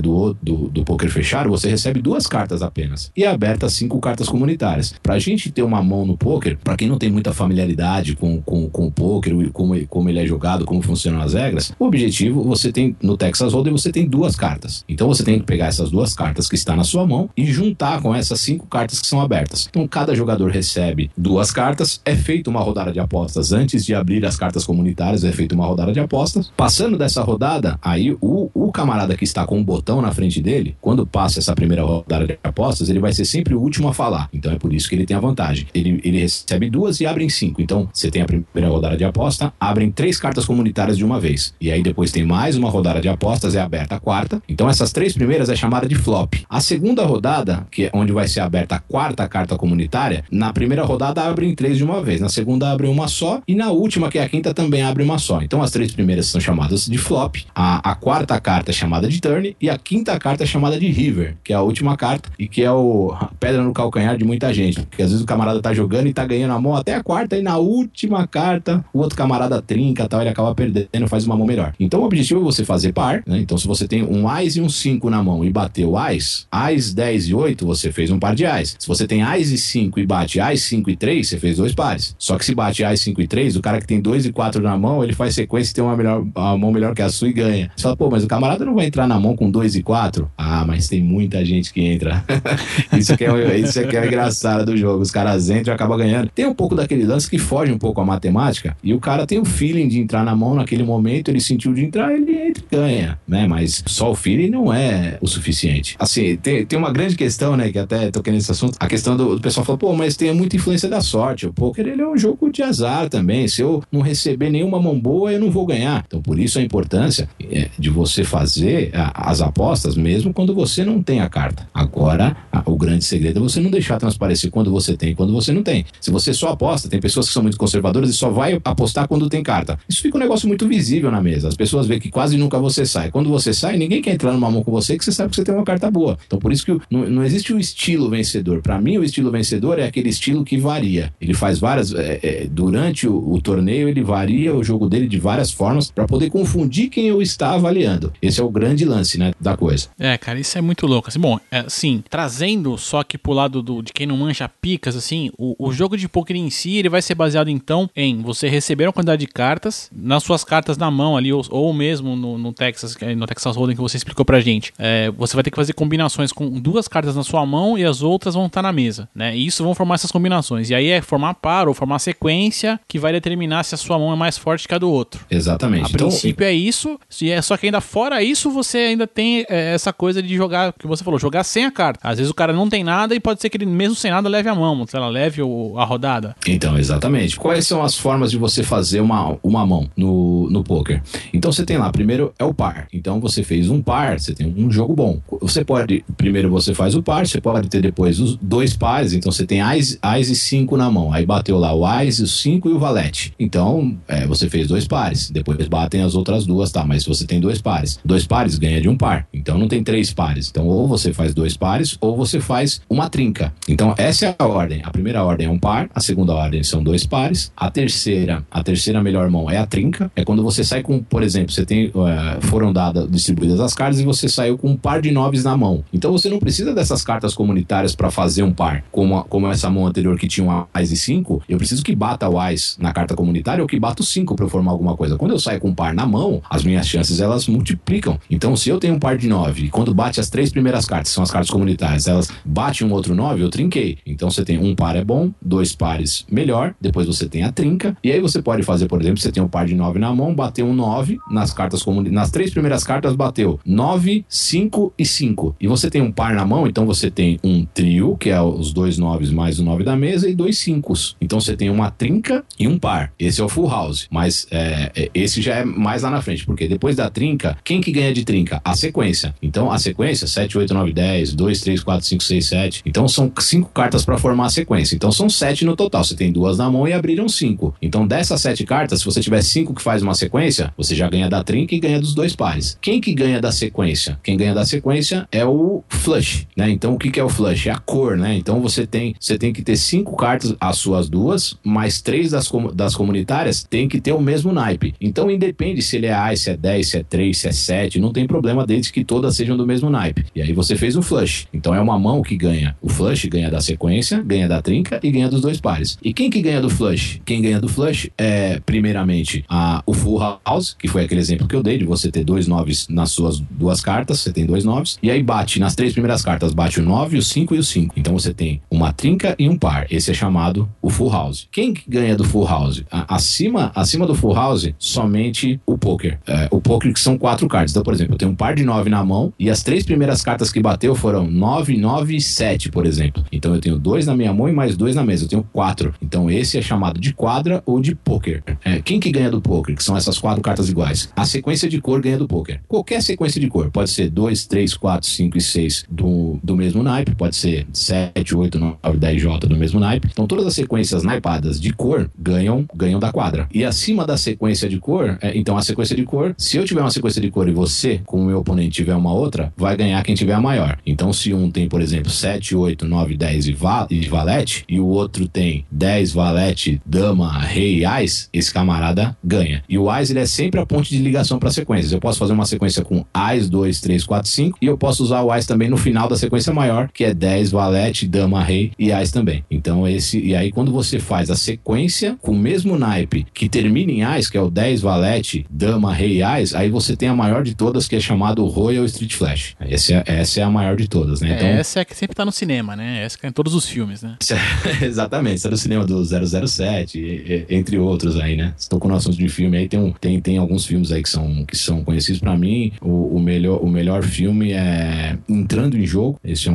do, do, do poker fechado, você recebe duas cartas apenas e é aberta cinco cartas comunitárias. Pra gente ter uma mão no poker, para quem não tem muita familiaridade com, com, com o poker, como, como ele é jogado, como funcionam as regras, o objetivo, você tem no Texas Hold'em, você tem duas cartas. Então você tem que pegar essas duas cartas que está na sua mão e juntar com essas cinco cartas que são abertas. Então cada jogador recebe duas cartas, é feita uma rodada de apostas antes de abrir as cartas comunitárias, é feita uma rodada de apostas. Passando dessa rodada, aí o, o camarada que está com um botão na frente dele, quando passa essa primeira rodada de apostas, ele vai ser sempre o último a falar. Então é por isso que ele tem a vantagem. Ele, ele recebe duas e abre em cinco. Então você tem a primeira rodada de aposta, abrem três cartas comunitárias de uma vez. E aí depois tem mais uma rodada de apostas, é aberta a quarta. Então essas três primeiras é chamada de flop. A segunda rodada, que é onde vai ser aberta a quarta carta comunitária, na primeira rodada abrem três de uma vez, na segunda abrem uma só e na última, que é a quinta, também abre uma só. Então as três primeiras são chamadas de flop, a, a quarta carta é chamada de turn e a quinta carta é chamada de river, que é a última carta e que é o pedra no calcanhar de muita gente, porque às vezes o camarada tá jogando e tá ganhando a mão até a quarta e na última carta o outro camarada trinca tal, ele acaba perdendo, faz uma mão melhor. Então o objetivo é você fazer par, né? Então se você tem um Ás e um 5 na mão e bateu Ás, Ás 10 e 8, você fez um par de Ás. Se você tem Ás e 5 e bate Ás 5 e 3, você fez dois pares. Só que se bate Ás 5 e 3, o cara que tem 2 e 4 na mão, ele faz sequência e tem uma, melhor, uma mão melhor que a sua e ganha. Você fala, pô, mas o camarada não vai entrar na mão com 2 e 4? Ah, mas tem muita gente que entra. [laughs] isso, que é, isso que é engraçado do jogo. Os caras entram e acabam ganhando. Tem um pouco daquele lance que foge um pouco a matemática e o cara tem o feeling de entrar na mão naquele momento, ele sentiu de entrar, ele entra e ganha, né? Mas só o feeling não é o suficiente. Assim, tem, tem uma grande questão, né, que até toquei nesse assunto, a questão do, do pessoal falou, pô, mas tem muita influência da sorte. O poker, ele é um jogo de azar também. Se eu não receber nenhuma mão boa, eu não vou ganhar. Então, por isso a importância é, de você fazer as apostas mesmo quando você não tem a carta. Agora, o grande segredo é você não deixar transparecer quando você tem e quando você não tem. Se você só aposta, tem pessoas que são muito conservadoras e só vai apostar quando tem carta. Isso fica um negócio muito visível na mesa. As pessoas veem que quase nunca você sai. Quando você sai, ninguém quer entrar numa mão com você que você sabe que você tem uma carta boa. Então, por isso que não, não existe um estilo vencedor. Para mim, o estilo vencedor é aquele estilo que varia. Ele faz várias. É, é, durante o, o, torneio, ele varia o jogo dele de várias formas para poder confundir quem eu está avaliando. Esse é o grande lance, né, da coisa. É, cara, isso é muito louco. Assim, bom, é, assim, trazendo só que pro lado do, de quem não mancha picas, assim, o, o jogo de poker em si, ele vai ser baseado então em você receber uma quantidade de cartas, nas suas cartas na mão ali, ou, ou mesmo no, no, Texas, no Texas Hold'em que você explicou pra gente. É, você vai ter que fazer combinações com duas cartas na sua mão e as outras vão estar na mesa, né? E isso vão formar essas combinações. E aí é formar par ou formar sequência que vai determinar se a sua mão é mais forte que a do outro. Exatamente. A então, princípio é isso, é só que ainda fora isso, você ainda tem é, essa coisa de jogar, que você falou, jogar sem a carta. Às vezes o cara não tem nada e pode ser que ele mesmo sem nada leve a mão, sei lá, leve o, a rodada. Então, exatamente. Quais são as formas de você fazer uma, uma mão no, no poker? Então você tem lá, primeiro é o par. Então você fez um par, você tem um jogo bom. Você pode, primeiro você faz o par, você pode ter depois os dois pares, então você tem ás, ás e cinco na mão. Aí bateu lá o ás, o cinco e o valete. Então, é, você fez dois pares. Depois batem as outras duas, tá? Mas você tem dois pares. Dois pares ganha de um par. Então não tem três pares. Então, ou você faz dois pares, ou você faz uma trinca. Então, essa é a ordem. A primeira ordem é um par, a segunda ordem são dois pares, a terceira, a terceira melhor mão é a trinca. É quando você sai com, por exemplo, você tem uh, foram dadas distribuídas as cartas e você saiu com um par de noves na mão. Então você não precisa dessas cartas comunitárias para fazer um par, como, a, como essa mão anterior que tinha um Ás e 5. Eu preciso que bata o Ás na carta comunitária ou que bata o 5 para eu formar alguma coisa. Quando eu saio com um par na mão, as minhas chances elas multiplicam. Então, se eu tenho um par de 9 e quando bate as três primeiras cartas, são as cartas comunitárias, elas bate um outro 9, eu trinquei. Então você tem um par é bom, dois pares melhor, depois você tem a trinca, e aí você pode fazer, por exemplo, você tem um par de 9 na mão, bateu um 9 nas cartas comunitárias, nas três primeiras cartas bateu 9, 5 e 5. E você tem um par na mão, então você tem um trio, que é os dois 9 mais o 9 da mesa, e dois 5. Então você tem uma trinca e um par. Esse é o full house, mas é, é, esse já é mais lá na frente, porque depois da trinca, quem que ganha de trinca? A sequência. Então a sequência, 7, 8, 9, 10, 2, 3, 4, 5, 6, 7. Então são cinco cartas para formar a sequência. Então são sete no total. Você tem duas na mão e abriram cinco. Então dessas sete cartas, se você tiver cinco que faz uma sequência, você já ganha da trinca e ganha dos dois pares. Quem que ganha da sequência? Quem ganha da sequência é o flush, né? Então o que, que é o flush? É a cor, né? Então você tem, você tem que ter cinco cartas, as suas duas, mais três das, das comunitárias, tem que ter o mesmo naipe. Então independe se ele é A, se é 10, se é 3, se é 7, não tem problema desde que todas sejam do mesmo naipe. E aí você fez o flush. Então é uma mão que ganha. O flush ganha da sequência, ganha da trinca e ganha dos dois pares. E quem que ganha do flush? Quem ganha do flush é, primeiramente, a, o full house, que foi aquele exemplo que eu dei de você ter dois noves nas suas duas cartas, você tem dois noves, e aí bate nas três primeiras cartas, bate o nove, o cinco e o cinco. Então você tem uma trinca e um par. Esse é chamado o full house. Quem ganha do full house? acima, acima do full house, somente o poker. É, o poker que são quatro cartas. Então, por exemplo, eu tenho um par de nove na mão e as três primeiras cartas que bateu foram nove, nove e sete, por exemplo. Então eu tenho dois na minha mão e mais dois na mesa. Eu tenho quatro. Então esse é chamado de quadra ou de poker. É, quem que ganha do poker? Que são essas quatro cartas iguais. A sequência de cor ganha do poker. Qualquer sequência de cor. Pode ser dois, três, quatro, cinco e seis do, do mesmo naipe. Pode ser sete, oito, nove, dez J do mesmo naipe. Então todas as sequências naipadas de cor ganham, ganham da quadra. E acima da sequência de cor, é, então a sequência de cor, se eu tiver uma sequência de cor e você, com o meu oponente, tiver uma outra, vai ganhar quem tiver a maior. Então se um tem, por exemplo, 7, 8, 9, 10 e, va e valete, e o outro tem 10, valete, dama, rei e ás, esse camarada ganha. E o ás ele é sempre a ponte de ligação para sequências. Eu posso fazer uma sequência com ás 2, 3, 4, 5 e eu posso usar o ás também no final da sequência maior, que é 10, valete, dama, rei e ás também. Então esse e aí quando você faz a sequência com o mesmo naipe que termina em ás, que é o 10, valete, dama, rei e ás, aí você tem a maior de todas que é chamado Royal Street Flash. Essa é, essa é a maior de todas, né? Então, é, essa é a que sempre tá no cinema, né? Essa que é em todos os filmes, né? [laughs] exatamente, está no cinema do 007, entre outros aí, né? Estou com assunto de filme aí, tem, um, tem, tem alguns filmes aí que são, que são conhecidos para mim. O, o, melhor, o melhor filme é Entrando em Jogo. Esse é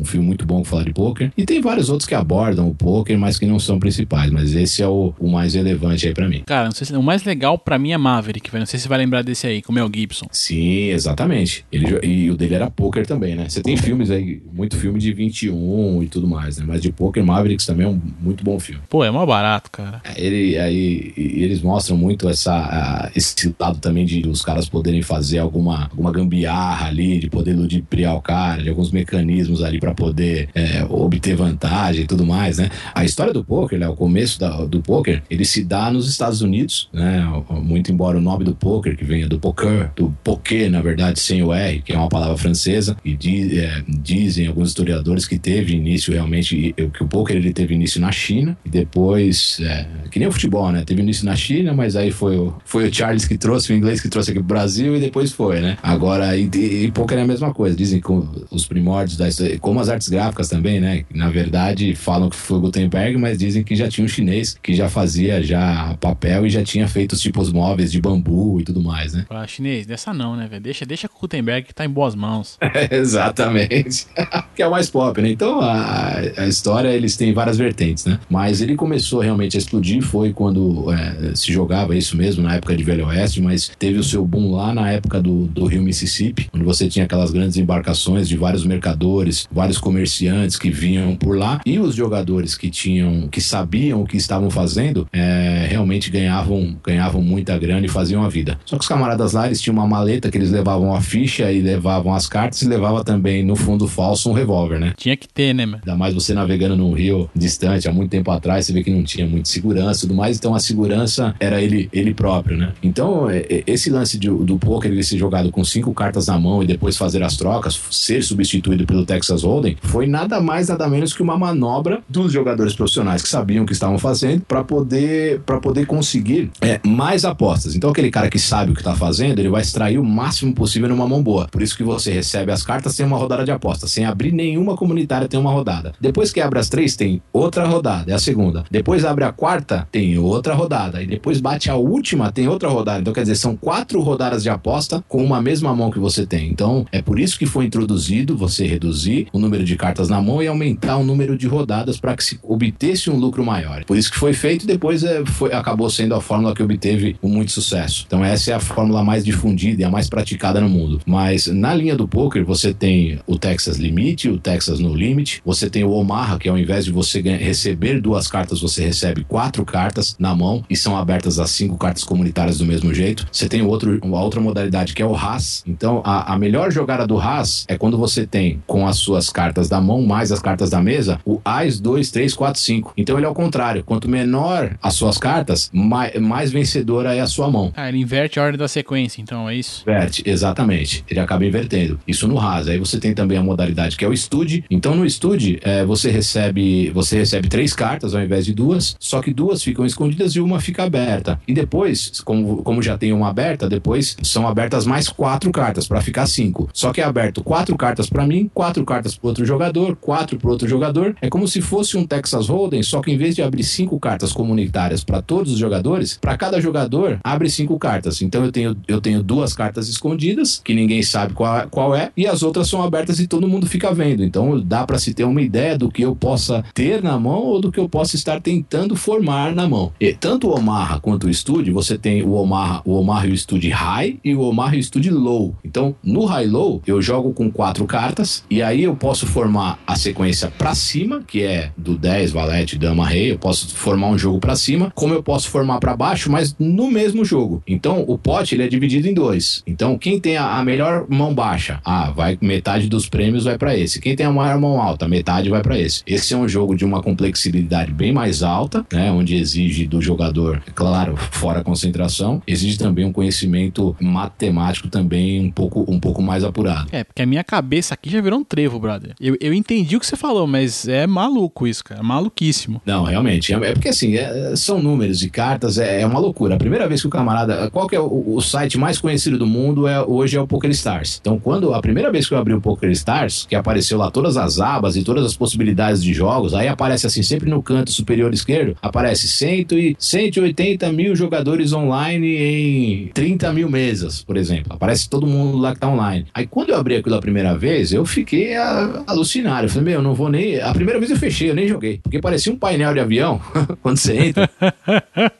um filme muito bom que fala de poker. E tem vários outros que abordam o poker, mas que não são principais. Mas esse é o, o mais relevante aí para mim. Cara, não sei se, o mais legal para mim é Maverick, velho. Não sei se você vai lembrar desse aí, como é o Gibson. Sim, exatamente. Ele, e o dele era poker também, né? Você tem filmes aí, muito filme de 21 e tudo mais, né? Mas de poker, Mavericks também é um muito bom filme. Pô, é mó barato, cara. É, ele, aí, eles mostram muito essa, esse lado também de os caras poderem fazer alguma, alguma gambiarra ali, de poder ludibriar o cara, de alguns mecanismos ali para poder é, obter vantagem e tudo mais, né? A história do poker, né, o começo da, do poker, ele se dá nos Estados Unidos, né? Muito embora o nome do poker, que venha do poker, do poker, na verdade, sem o R, que é uma palavra francesa, e di, é, dizem alguns historiadores que teve início realmente, que o poker ele teve início na China, e depois, é, que nem o futebol, né? Teve início na China, mas aí foi o, foi o Charles que trouxe, o inglês que trouxe aqui pro Brasil, e depois foi, né? Agora, e, e poker é a mesma coisa, dizem que os primórdios da história, como as artes gráficas também, né? Na verdade, falam que foi Gutenberg, mas dizem que já tinha um chinês que já fazia já papel e já tinha feito os tipos móveis de bambu e tudo mais, né? Ah, chinês, dessa não, né, velho? Deixa, deixa com o Gutenberg que tá em boas mãos. [laughs] exatamente. [laughs] que é o mais pop, né? Então, a, a história, eles têm várias vertentes, né? Mas ele começou realmente a explodir, foi quando é, se jogava isso mesmo, na época de Velho Oeste, mas teve o seu boom lá na época do, do Rio Mississippi, onde você tinha aquelas grandes embarcações de vários mercadores, vários comerciantes que vinham por lá e os jogadores que tinham, que sabiam o que estavam fazendo, é, realmente ganhavam, ganhavam muita grana e faziam a vida. Só que os camaradas lá, eles tinham uma maleta que eles levavam a ficha e levavam as cartas e levava também no fundo falso um revólver, né? Tinha que ter, né, mano? Ainda mais você navegando num rio distante, há muito tempo atrás, você vê que não tinha muita segurança tudo mais, então a segurança era ele, ele próprio, né? Então, é, é, esse lance de, do poker, ele ser jogado com cinco cartas na mão e depois fazer as trocas, ser substituído pelo Texas Hold'em, foi nada mais, nada menos que uma manobra dos jogadores profissionais que sabiam o que estavam fazendo para poder, para poder conseguir é, mais apostas. Então, aquele cara que sabe o que está fazendo, ele vai extrair o máximo possível numa mão boa. Por isso que você recebe as cartas, tem uma rodada de apostas. Sem abrir nenhuma comunitária, tem uma rodada. Depois que abre as três, tem outra rodada, é a segunda. Depois abre a quarta, tem outra rodada. E depois bate a última, tem outra rodada. Então, quer dizer, são quatro rodadas de aposta com uma mesma mão que você tem. Então, é por isso que foi introduzido você reduzir o número de cartas na mão e aumentar o número de rodadas para que se obtesse um lucro maior. Por isso que foi feito e depois é, foi, acabou sendo a fórmula que obteve com muito sucesso. Então essa é a fórmula mais difundida e a mais praticada no mundo. Mas na linha do poker você tem o Texas Limit, o Texas No Limit, você tem o Omaha, que ao invés de você receber duas cartas, você recebe quatro cartas na mão e são abertas as cinco cartas comunitárias do mesmo jeito. Você tem outro, uma outra modalidade que é o Haas. Então a, a melhor jogada do Haas é quando você tem com, as, suas cartas da mão mais as cartas da mesa, o Ás 2, 3, 4, 5. Então ele é o contrário. Quanto menor as suas cartas, mais, mais vencedora é a sua mão. Ah, ele inverte a ordem da sequência, então é isso? Inverte, exatamente. Ele acaba invertendo. Isso no Rasa. Aí você tem também a modalidade que é o Stude. Então no Stude, é, você recebe você recebe três cartas ao invés de duas, só que duas ficam escondidas e uma fica aberta. E depois, como, como já tem uma aberta, depois são abertas mais quatro cartas para ficar cinco. Só que é aberto quatro cartas para mim, quatro cartas para outro jogador, quatro para outro jogador. É como se fosse um Texas Hold'em, só que em vez de abrir cinco cartas comunitárias para todos os jogadores, para cada jogador abre cinco cartas. Então eu tenho, eu tenho duas cartas escondidas que ninguém sabe qual, qual é e as outras são abertas e todo mundo fica vendo. Então dá para se ter uma ideia do que eu possa ter na mão ou do que eu possa estar tentando formar na mão. E tanto o Omaha quanto o Studio, você tem o Omaha, o Omaha e o Studio High e o Omaha e o Studio Low. Então no High Low eu jogo com quatro cartas e aí eu posso formar a sequência para cima, que é do 10, valete, dama, rei. Eu posso formar um jogo para cima, como eu posso formar para baixo, mas no mesmo jogo. Então o pote ele é dividido em dois. Então quem tem a, a melhor mão baixa, ah, vai metade dos prêmios vai para esse. Quem tem a maior mão alta, metade vai para esse. Esse é um jogo de uma complexidade bem mais alta, né, onde exige do jogador, claro, fora concentração, exige também um conhecimento matemático também um pouco um pouco mais apurado. É, porque a minha cabeça aqui já virou um trevo, brother. Eu, eu entendi o que você falou, mas é maluco isso, cara. Maluquíssimo. Não, realmente. É, é porque assim, é, são números e cartas, é, é, uma loucura. A primeira vez que o camarada. Qual que é o, o, site mais conhecido do mundo é, hoje é o Poker Stars. Então, quando a primeira vez que eu abri o Poker Stars, que apareceu lá todas as abas e todas as possibilidades de jogos, aí aparece assim, sempre no canto superior esquerdo, aparece 100 e 180 mil jogadores online em 30 mil mesas, por exemplo. Aparece todo mundo lá que tá online. Aí quando eu abri aquilo a primeira vez, eu fiquei a, alucinado. Eu falei, meu, eu não vou nem. A primeira vez eu fechei, eu nem joguei. Porque parecia um painel de avião [laughs] quando você entra.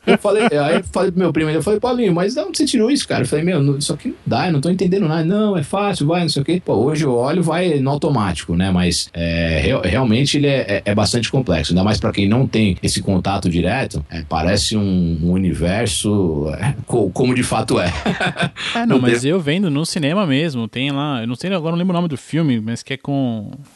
eu falei, aí eu falei pro meu primo, eu falei, Paulinho, mas de onde você tirou isso, cara? Eu falei, meu, isso aqui não dá, eu não tô entendendo nada. Não, é fácil, vai, não sei o quê. Pô, hoje eu olho, vai no automático, né? Mas é, real, realmente ele é, é, é, bastante complexo. Ainda mais para quem não tem esse contato direto, é, parece um, um universo é, como de fato é. é não, [laughs] mas eu vendo no cinema mesmo, tem lá, eu não sei agora, não lembro o nome do filme, mas que é com.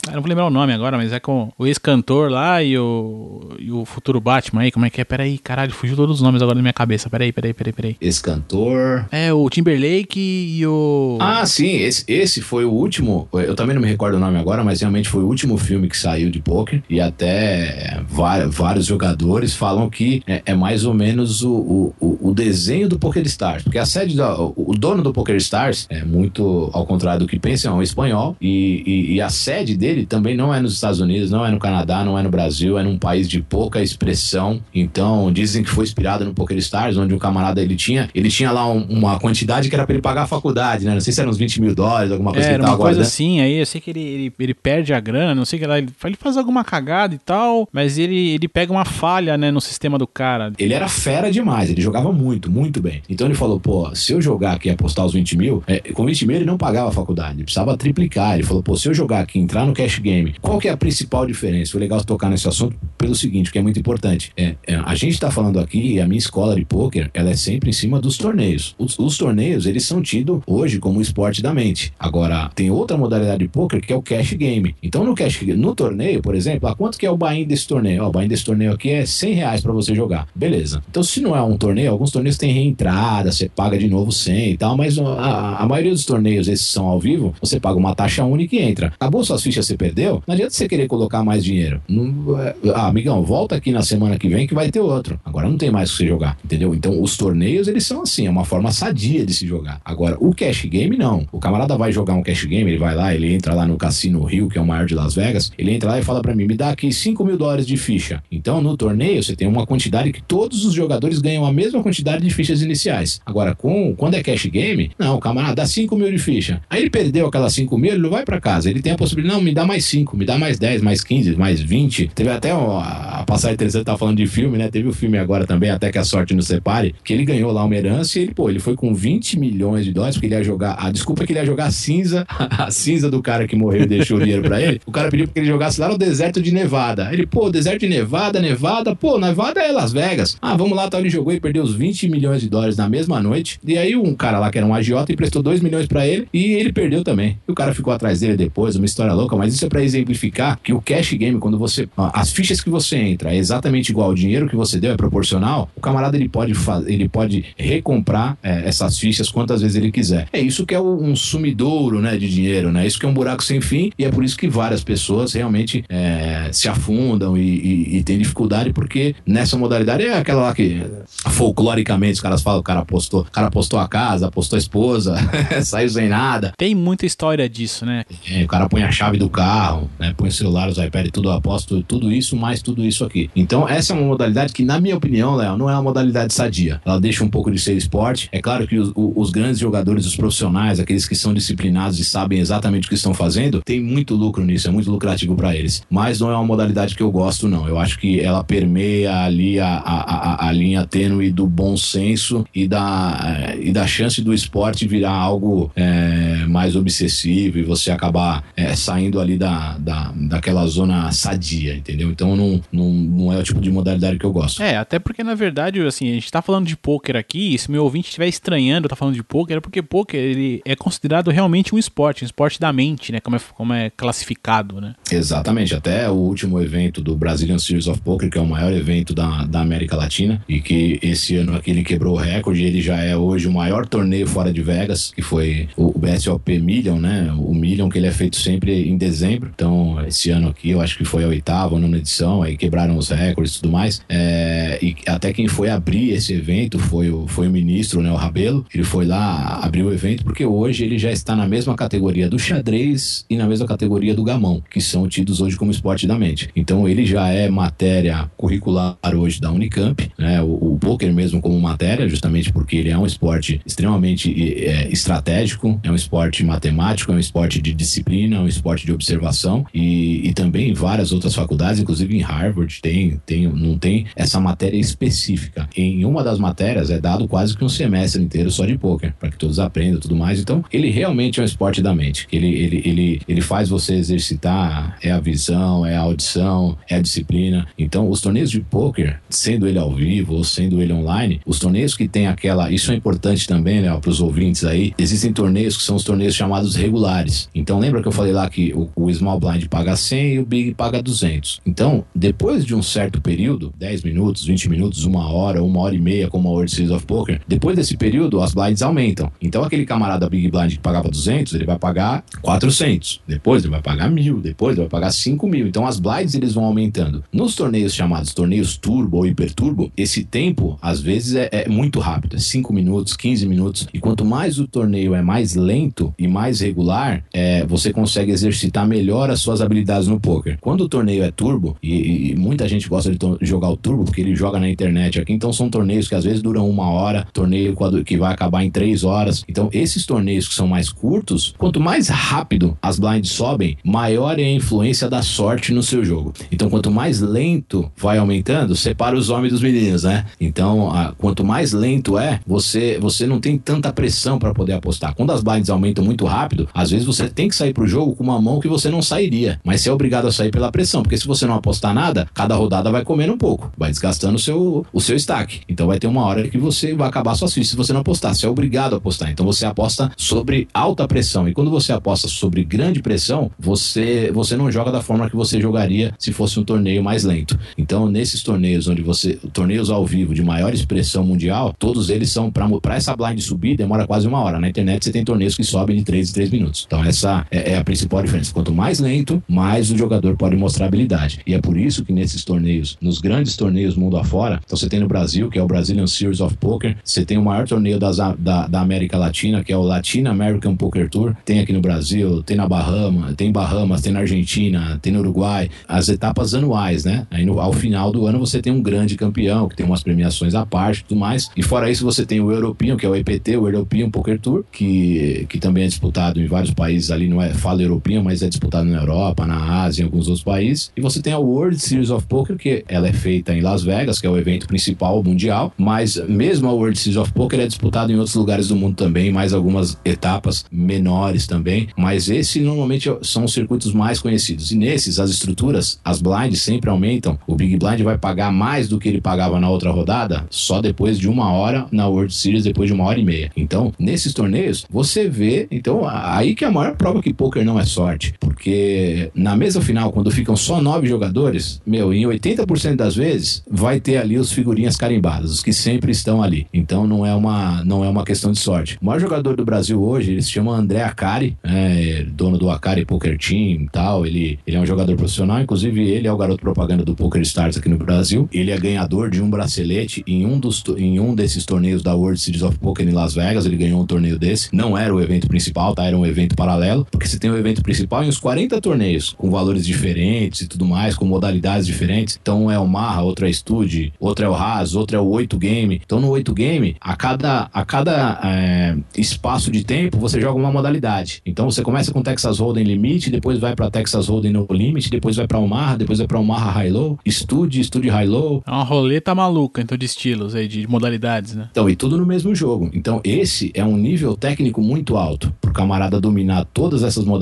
Eu não vou lembrar o nome agora, mas é com o ex-cantor lá e o, e o futuro Batman aí, como é que é? Peraí, caralho, fugiu todos os nomes agora na minha cabeça. Peraí, peraí, peraí, peraí. Ex-cantor. É, o Timberlake e o. Ah, sim, esse, esse foi o último. Eu também não me recordo o nome agora, mas realmente foi o último filme que saiu de poker. E até vários jogadores falam que é, é mais ou menos o, o, o, desenho do Poker Stars. Porque a sede, da, o dono do Poker Stars, é muito ao contrário do que pensam, é um espanhol. E, e, e a sede dele também não é nos Estados Unidos, não é no Canadá, não é no Brasil, é num país de pouca expressão. Então, dizem que foi inspirado no Poker Stars, onde o camarada ele tinha, ele tinha lá um, uma quantidade que era para ele pagar a faculdade, né? Não sei se eram uns 20 mil dólares, alguma coisa é, que ele tava uma coisa assim, aí eu sei que ele, ele, ele, perde a grana, não sei que lá, ele, ele faz alguma cagada e tal, mas ele, ele pega uma falha, né, no sistema do cara. Ele era fera demais, ele jogava muito, muito bem. Então ele falou, pô, se eu jogar aqui e apostar os 20 mil, é, com 20 mil ele não pagava a faculdade, ele precisava triplicar. Ele falou, pô, se eu jogar aqui, entrar no cash game, qual que é a principal diferença? Foi legal tocar nesse assunto pelo seguinte, que é muito importante. É, é a gente tá falando aqui, a minha escola de pôquer, ela é sempre em cima dos torneios. Os, os torneios, eles são tidos hoje como esporte da mente. Agora, tem outra modalidade de pôquer que é o cash game. Então, no cash no torneio, por exemplo, a quanto que é o buy-in desse torneio? Ó, o buy-in desse torneio aqui é 100 reais para você jogar. Beleza. Então, se não é um torneio, alguns torneios têm reentrada, você paga de novo 100 e tal, mas a, a maioria dos torneios, esses são ao vivo, você paga uma taxa única e entra. Acabou suas fichas, você perdeu, não adianta você querer colocar mais dinheiro. Não, é, ah, amigão, volta aqui na semana que vem que vai ter outro. Agora não tem mais o que você jogar, entendeu? Então, os torneios, eles são assim, é uma forma sadia de se jogar. Agora, o cash game, não. O camarada vai jogar um cash game, ele vai lá, ele entra lá no Cassino Rio, que é o maior de Las Vegas, ele entra lá e fala para mim, me dá aqui 5 mil dólares de ficha. Então, no torneio, você tem uma quantidade que todos os jogadores ganham a mesma quantidade de fichas iniciais. Agora, com quando é cash game, não, o camarada dá 5 mil de ficha. Aí ele perdeu aquelas 5 mil, ele não vai para casa. Ele tem a possibilidade, não, me dá mais 5, me dá mais 10, mais 15, mais 20. Teve até ó, a passagem interessante, tá falando de filme, né? Teve o filme agora também, Até que a Sorte nos Separe, que ele ganhou lá uma herança e ele, pô, ele foi com 20 milhões de dólares, porque ele ia jogar. A desculpa é que ele ia jogar a cinza, [laughs] a cinza do cara que morreu e deixou o dinheiro pra ele. O cara pediu que ele jogasse lá no deserto de Nevada. Ele, pô, deserto de Nevada, Nevada, pô, Nevada é Las Vegas. Ah, vamos lá, tal. Ele jogou e perdeu os 20 milhões de dólares na mesma noite. E aí um cara lá que era um agiota emprestou 2 milhões para ele e ele perdeu também. E o cara ficou atrás dele depois, uma história louca, mas isso é para exemplificar que o cash game, quando você. As fichas que você entra é exatamente igual ao dinheiro que você deu, é proporcional, o camarada ele pode, ele pode recomprar é, essas fichas quantas vezes ele quiser. É isso que é um sumidouro né, de dinheiro, né? Isso que é um buraco sem fim, e é por isso que várias pessoas realmente é, se afundam e, e, e têm dificuldade, porque nessa modalidade é aquela lá que folcloricamente os caras falam, o cara apostou, o cara apostou a casa, apostou a esposa, [laughs] saiu sem nada. Tem muita história disso, né? É, o cara põe a chave do carro, né? Põe celular, os iPad, tudo aposto, tudo isso, mais tudo isso aqui. Então, essa é uma modalidade que, na minha opinião, Léo, não é uma modalidade sadia. Ela deixa um pouco de ser esporte. É claro que os, os grandes jogadores, os profissionais, aqueles que são disciplinados e sabem exatamente o que estão fazendo, tem muito lucro nisso, é muito lucrativo para eles. Mas não é uma modalidade que eu gosto, não. Eu acho que ela permeia ali a, a, a, a linha tênue do bom senso e da, e da chance do esporte virar algo é, mais obsessivo e você acabar é, saindo ali da, da, daquela zona sadia, entendeu? Então não, não, não é o tipo de modalidade que eu gosto. É, até porque na verdade, assim, a gente tá falando de pôquer aqui, e se meu ouvinte estiver estranhando, tá falando de pôquer, é porque pôquer ele é considerado realmente um esporte, um esporte da mente, né? Como é, como é classificado, né? Exatamente, até o último evento do Brazilian Series of Poker, que é o maior evento da, da América Latina, e que esse ano aqui ele quebrou o recorde, ele já é hoje o maior torneio fora de Vegas, que foi o BSOP Million, né? O Million que ele é feito sempre em dezembro. Então, esse ano aqui eu acho que foi a oitava, nona edição, aí quebraram os recordes e tudo mais. É, e até quem foi abrir esse evento foi o, foi o ministro, né? O Rabelo. Ele foi lá abrir o evento porque hoje ele já está na mesma categoria do xadrez e na mesma categoria do gamão, que são tidos hoje como esporte da mente. Então, ele já é matéria curricular hoje da Unicamp, né? O, o poker mesmo como matéria, justamente porque ele é um esporte extremamente é, estratégico, é um esporte matemático, é um esporte de disciplina, é um esporte de observação e, e também em várias outras faculdades, inclusive em Harvard tem, tem, não tem essa matéria específica. Em uma das matérias é dado quase que um semestre inteiro só de poker, para que todos aprendam tudo mais. Então, ele realmente é um esporte da mente. Ele, ele, ele, ele faz você exercitar, é a visão, é a audição, é a disciplina. Então, os torneios de poker, sendo ele ao vivo ou sendo ele online, os torneios que tem aquela. Isso é importante também, né, para os ouvintes aí. Existem torneios que são os torneios chamados regulares. Então, lembra que eu falei lá que o, o Small Blind paga 100 e o Big paga 200. Então, depois de um certo período, 10 minutos, 20 minutos, uma hora, uma hora e meia, como a World Series of Poker, depois desse período, as blinds aumentam. Então, aquele camarada Big Blind que pagava 200, ele vai pagar 400. Depois, ele vai pagar mil. Depois, ele vai pagar 5 mil. Então, as blinds eles vão aumentando. Nos torneios chamados torneios turbo ou hiperturbo, esse tempo, às vezes, é, é muito rápido. É 5 minutos, 15 minutos. E quanto mais o torneio é mais lento e mais regular, é, você consegue exercitar melhor as suas habilidades no poker. Quando o torneio é turbo, e, e muita gente gosta de jogar o turbo porque ele joga na internet aqui, então são torneios que às vezes duram uma hora, torneio que vai acabar em três horas. Então, esses torneios que são mais curtos, quanto mais rápido as blinds sobem, maior é a influência da sorte no seu jogo. Então, quanto mais lento vai aumentando, separa os homens dos meninos, né? Então, a, quanto mais lento é, você, você não tem tanta pressão para poder apostar. Quando as blinds aumentam muito rápido, às vezes você tem que sair pro jogo com uma mão que você não sairia, mas você é obrigado a sair pela pressão, porque se você não apostar nada, cada rodada vai comendo um pouco, vai desgastando o seu, o seu stack. Então vai ter uma hora que você vai acabar suas fichas se você não apostar. Você é obrigado a apostar. Então você aposta sobre alta pressão. E quando você aposta sobre grande pressão, você, você não joga da forma que você jogaria se fosse um torneio mais lento. Então, nesses torneios onde você. torneios ao vivo de maior expressão mundial, todos eles são. para essa blind subir, demora quase uma hora. Na internet você tem torneios que sobem de 3 em 3 minutos. Então, essa é, é a principal diferença. Quanto mais lento, mais o jogador pode mostrar habilidade. E é por isso que nesses torneios, nos grandes torneios mundo afora, então você tem no Brasil, que é o Brazilian Series of Poker, você tem o maior torneio das, da, da América Latina, que é o Latin American Poker Tour, tem aqui no Brasil, tem na Bahama, tem Bahamas, tem na Argentina, tem no Uruguai, as etapas anuais, né? Aí no, ao final do ano você tem um grande campeão, que tem umas premiações à parte e tudo mais. E fora isso, você tem o European, que é o EPT, o European Poker Tour, que, que também é disputado em vários países ali, não é fala European, mas é disputado na Europa, na Ásia, em alguns outros países. E você tem a World Series of Poker, que ela é feita em Las Vegas, que é o evento principal mundial, mas mesmo a World Series of Poker é disputado em outros lugares do mundo também, mais algumas etapas menores também, mas esse normalmente são os circuitos mais conhecidos. E nesses, as estruturas, as blinds sempre aumentam. O Big Blind vai pagar mais do que ele pagava na outra rodada só depois de uma hora na World Series, depois de uma hora e meia. Então, nesses torneios, você vê, então, aí que é a maior prova que poker não é sorte, porque na mesa final, quando ficam só nove jogadores, meu, em 80% das vezes vai ter ali os figurinhas carimbadas, os que sempre estão ali. Então não é uma, não é uma questão de sorte. O maior jogador do Brasil hoje, ele se chama André Akari, é, dono do Akari Poker Team e tal. Ele, ele é um jogador profissional, inclusive ele é o garoto propaganda do Poker Stars aqui no Brasil. Ele é ganhador de um bracelete em um, dos, em um desses torneios da World Series of Poker em Las Vegas. Ele ganhou um torneio desse. Não era o evento principal, tá? Era um evento paralelo, porque você tem o evento principal e uns 40 torneios com valores diferentes e tudo mais, com modalidades diferentes. Então é o Marra, outro é Stude, outro é o Haas, outro é o 8 Game. Então no 8 Game, a cada, a cada é, espaço de tempo, você joga uma modalidade. Então você começa com Texas Hold'em Limite, depois vai para Texas Hold'em No Limit, depois vai para Omaha, depois vai para Omaha High Low, Stude, Stude High Low. É uma roleta maluca, então, de estilos aí, de modalidades, né? Então, e tudo no mesmo jogo. Então, esse é um nível técnico muito alto. Pro camarada dominar todas essas modalidades,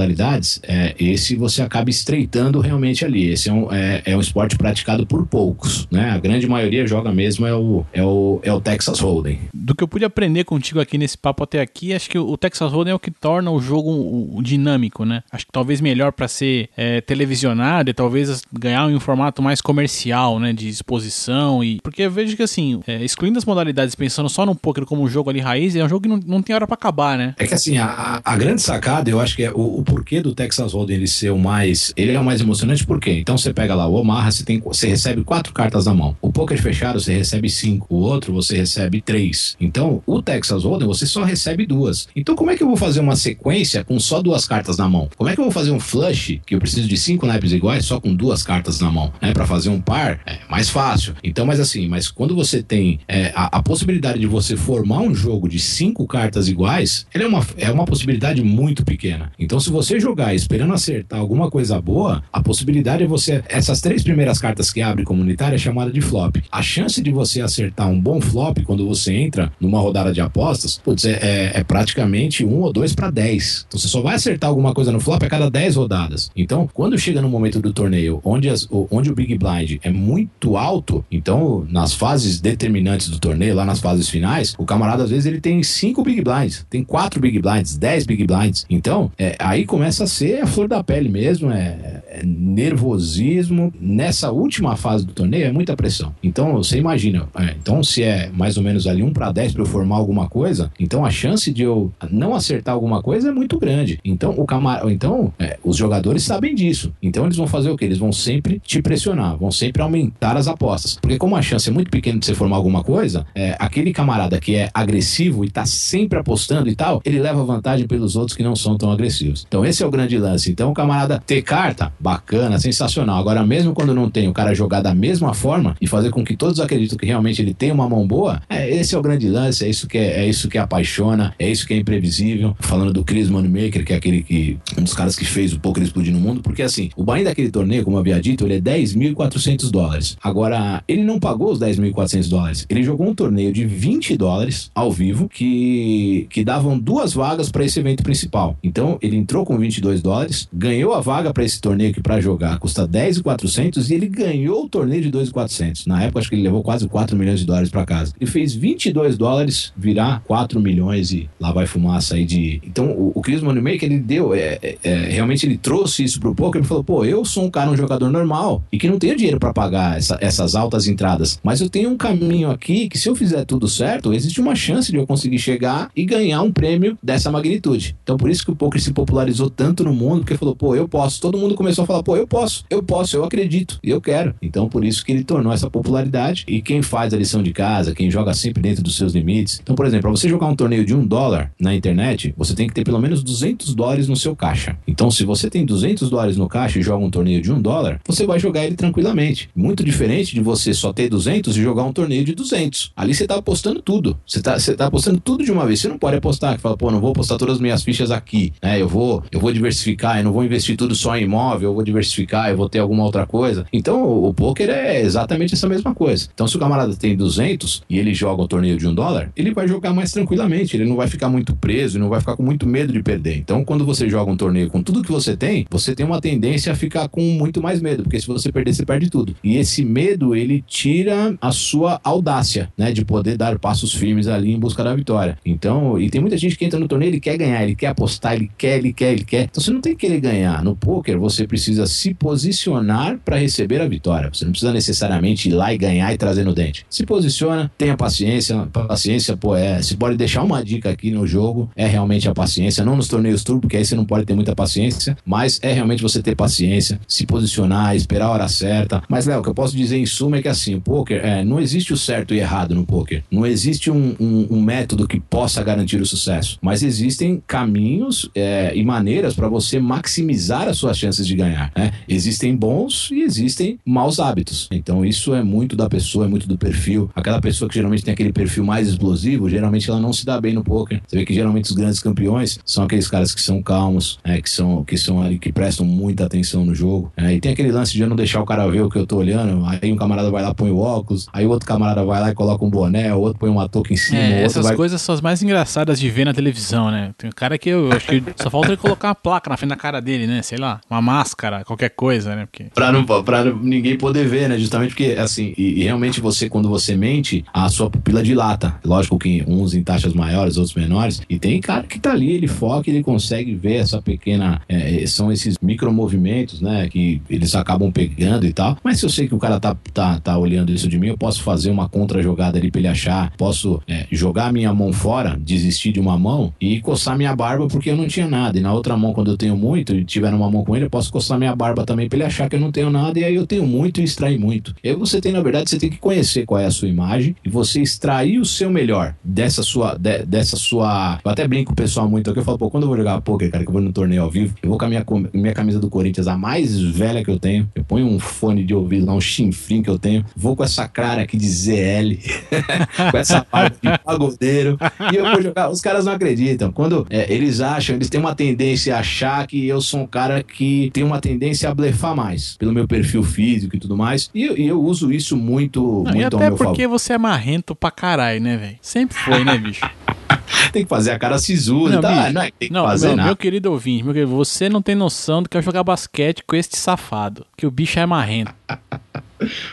é, esse você acaba estreitando realmente ali. Esse é um, é, é um esporte praticado por poucos, né? A grande maioria joga mesmo é o, é o, é o Texas Hold'em. Do que eu pude aprender contigo aqui nesse papo até aqui, acho que o Texas Hold'em é o que torna o jogo o, dinâmico, né? Acho que talvez melhor para ser é, televisionado e talvez ganhar um formato mais comercial, né? De exposição e... Porque eu vejo que, assim, é, excluindo as modalidades, pensando só no poker como um jogo ali raiz, é um jogo que não, não tem hora para acabar, né? É que, assim, a, a grande sacada, eu acho que é o, o porquê do Texas Hold'em ele ser o mais... Ele é o mais emocionante por quê? Então você pega lá o Omaha, você, tem, você recebe quatro cartas na mão. O poker fechado, você recebe cinco. O outro, você recebe três. Então, o Texas Hold'em, você só recebe duas. Então, como é que eu vou fazer uma sequência com só duas cartas na mão? Como é que eu vou fazer um flush, que eu preciso de cinco naipes iguais, só com duas cartas na mão? Né? Para fazer um par, é mais fácil. Então, mas assim, mas quando você tem é, a, a, possibilidade de você formar um jogo de cinco cartas iguais, ele é uma, é uma possibilidade muito pequena. Então, se você jogar esperando acertar alguma coisa boa, a possibilidade é você. Essas três primeiras cartas que abre comunitária é chamada de flop. A chance de você acertar um bom flop quando você entra numa rodada de apostas, putz, é, é, é praticamente um ou dois para dez. Então, você só vai acertar alguma coisa no flop a cada dez rodadas. Então, quando chega no momento do torneio onde, as, onde o Big Blind é muito alto, então nas fases determinantes do torneio, lá nas fases finais, o camarada às vezes ele tem cinco Big Blinds, tem quatro Big Blinds, dez Big Blinds. Então, é, aí começa a ser a flor da pele mesmo, é, nervosismo. Nessa última fase do torneio é muita pressão. Então, você imagina, é, então se é mais ou menos ali 1 para 10 para eu formar alguma coisa, então a chance de eu não acertar alguma coisa é muito grande. Então, o camar... então é, os jogadores sabem disso. Então, eles vão fazer o que? Eles vão sempre te pressionar, vão sempre aumentar as apostas. Porque como a chance é muito pequena de você formar alguma coisa, é, aquele camarada que é agressivo e tá sempre apostando e tal, ele leva vantagem pelos outros que não são tão agressivos. Então, esse é o grande lance. Então, o camarada ter carta, bacana, sensacional. Agora, mesmo quando não tem o cara jogar da mesma forma e fazer com que todos acreditem que realmente ele tem uma mão boa, é, esse é o grande lance, é isso que é, é isso que apaixona, é isso que é imprevisível. Falando do Chris Moneymaker, que é aquele que um dos caras que fez o poker explodir no mundo, porque assim, o buy daquele torneio, como eu havia dito, ele é 10.400 dólares. Agora, ele não pagou os 10.400 dólares. Ele jogou um torneio de 20 dólares ao vivo que que davam duas vagas para esse evento principal. Então, ele entrou com 22 dólares, ganhou a vaga para esse torneio que para jogar custa 10,400 e ele ganhou o torneio de 2,400. Na época, acho que ele levou quase 4 milhões de dólares para casa. Ele fez 22 dólares virar 4 milhões e lá vai fumaça aí de. Então, o, o Chris Moneymaker, ele deu, é, é, é, realmente ele trouxe isso pro poker. Ele falou: pô, eu sou um cara, um jogador normal e que não tenho dinheiro para pagar essa, essas altas entradas, mas eu tenho um caminho aqui que se eu fizer tudo certo, existe uma chance de eu conseguir chegar e ganhar um prêmio dessa magnitude. Então, por isso que o poker se popularizou tanto no mundo, porque falou: pô, eu posso. Todo mundo começou a falar: pô, eu posso, eu posso, eu acredito, eu quero. Então, por isso que ele tornou essa popularidade. E quem faz a lição de casa, quem joga sempre dentro dos seus limites. Então, por exemplo, para você jogar um torneio de um dólar na internet, você tem que ter pelo menos 200 dólares no seu caixa. Então, se você tem 200 dólares no caixa e joga um torneio de um dólar, você vai jogar ele tranquilamente. Muito diferente de você só ter 200 e jogar um torneio de 200. Ali você tá apostando tudo. Você tá, você tá apostando tudo de uma vez. Você não pode apostar, que fala, pô, não vou apostar todas as minhas fichas aqui, né? Eu vou, eu vou diversificar, eu não vou investir tudo só em imóvel eu vou diversificar, eu vou ter alguma outra coisa. Então, o, poker é exatamente essa mesma coisa. Então, se o camarada tem 200 e ele joga um torneio de um dólar, ele vai jogar mais tranquilamente, ele não vai ficar muito preso, não vai ficar com muito medo de perder. Então, quando você joga um torneio com tudo que você tem, você tem uma tendência a ficar com muito mais medo, porque se você perder, você perde tudo. E esse medo, ele tira a sua audácia, né, de poder dar passos firmes ali em busca da vitória. Então, e tem muita gente que entra no torneio, ele quer ganhar, ele quer apostar, ele quer, ele quer, ele quer. Então, você não tem que querer ganhar. No poker, você precisa se posicionar para receber a vitória. Você não precisa necessariamente ir lá e ganhar e trazer no dente. Se posiciona, tenha paciência. Paciência, pô, é. Se pode deixar uma dica aqui no jogo, é realmente a paciência. Não nos torneios turbo, porque aí você não pode ter muita paciência, mas é realmente você ter paciência, se posicionar, esperar a hora certa. Mas, Léo, o que eu posso dizer em suma é que assim, o poker, é, não existe o certo e errado no poker. Não existe um, um, um método que possa garantir o sucesso, mas existem caminhos é, e maneiras para você maximizar as suas chances de ganhar. Né? Existem bons e existem maus hábitos. Então, isso é muito da pessoa, é muito do perfil. Aquela pessoa que geralmente tem aquele perfil mais explosivo, geralmente ela não se dá bem no poker. Você vê que geralmente os grandes campeões são aqueles caras que são calmos, é, que são que são ali que prestam muita atenção no jogo. É, e tem aquele lance de eu não deixar o cara ver o que eu tô olhando. Aí um camarada vai lá põe o óculos, aí o outro camarada vai lá e coloca um boné, o outro põe uma touca em cima. É, essas vai... coisas são as mais engraçadas de ver na televisão, né? Tem um cara que eu, eu acho que só falta ele colocar uma placa na frente da cara dele, né? Sei lá, uma máscara, qualquer coisa, né? Porque... Pra, não, pra ninguém poder ver, né? Justamente porque, assim, e, e, realmente você, quando você mente, a sua pupila dilata. Lógico que uns em taxas maiores, outros menores. E tem cara que tá ali, ele foca, ele consegue ver essa pequena. É, são esses micromovimentos, né? Que eles acabam pegando e tal. Mas se eu sei que o cara tá, tá, tá olhando isso de mim, eu posso fazer uma contra-jogada ali pra ele achar. Posso é, jogar minha mão fora, desistir de uma mão e coçar minha barba porque eu não tinha nada. E na outra mão, quando eu tenho muito e tiver uma mão com ele, eu posso coçar minha barba também pra ele achar que eu não tenho nada. E aí eu tenho muito e extrair muito. E aí você tem, na verdade, você tem que conhecer qual é a sua imagem e você extrair o seu melhor dessa sua. De, dessa sua. Eu até brinco o pessoal muito aqui. Eu falo, pô, quando eu vou jogar poker, cara, que eu vou no torneio ao vivo, eu vou com a minha, minha camisa do Corinthians, a mais velha que eu tenho. Eu ponho um fone de ouvido lá, um chinfrim que eu tenho. Vou com essa cara aqui de ZL, [laughs] com essa parte de pagodeiro. E eu vou jogar. Os caras não acreditam. Quando é, eles acham, eles têm uma tendência a achar que eu sou um cara que tem uma tendência a blefar mais, pelo meu perfil físico e tudo mais. E, e eu uso isso muito, não, muito e até porque favor. você é marrento pra caralho, né, velho? Sempre foi, né, bicho? [laughs] [laughs] tem que fazer a cara sisuda, não, tá? não, é, tem que não, fazer meu, nada. meu querido ouvinte, meu querido, você não tem noção do que é jogar basquete com este safado, que o bicho é marrento. [laughs]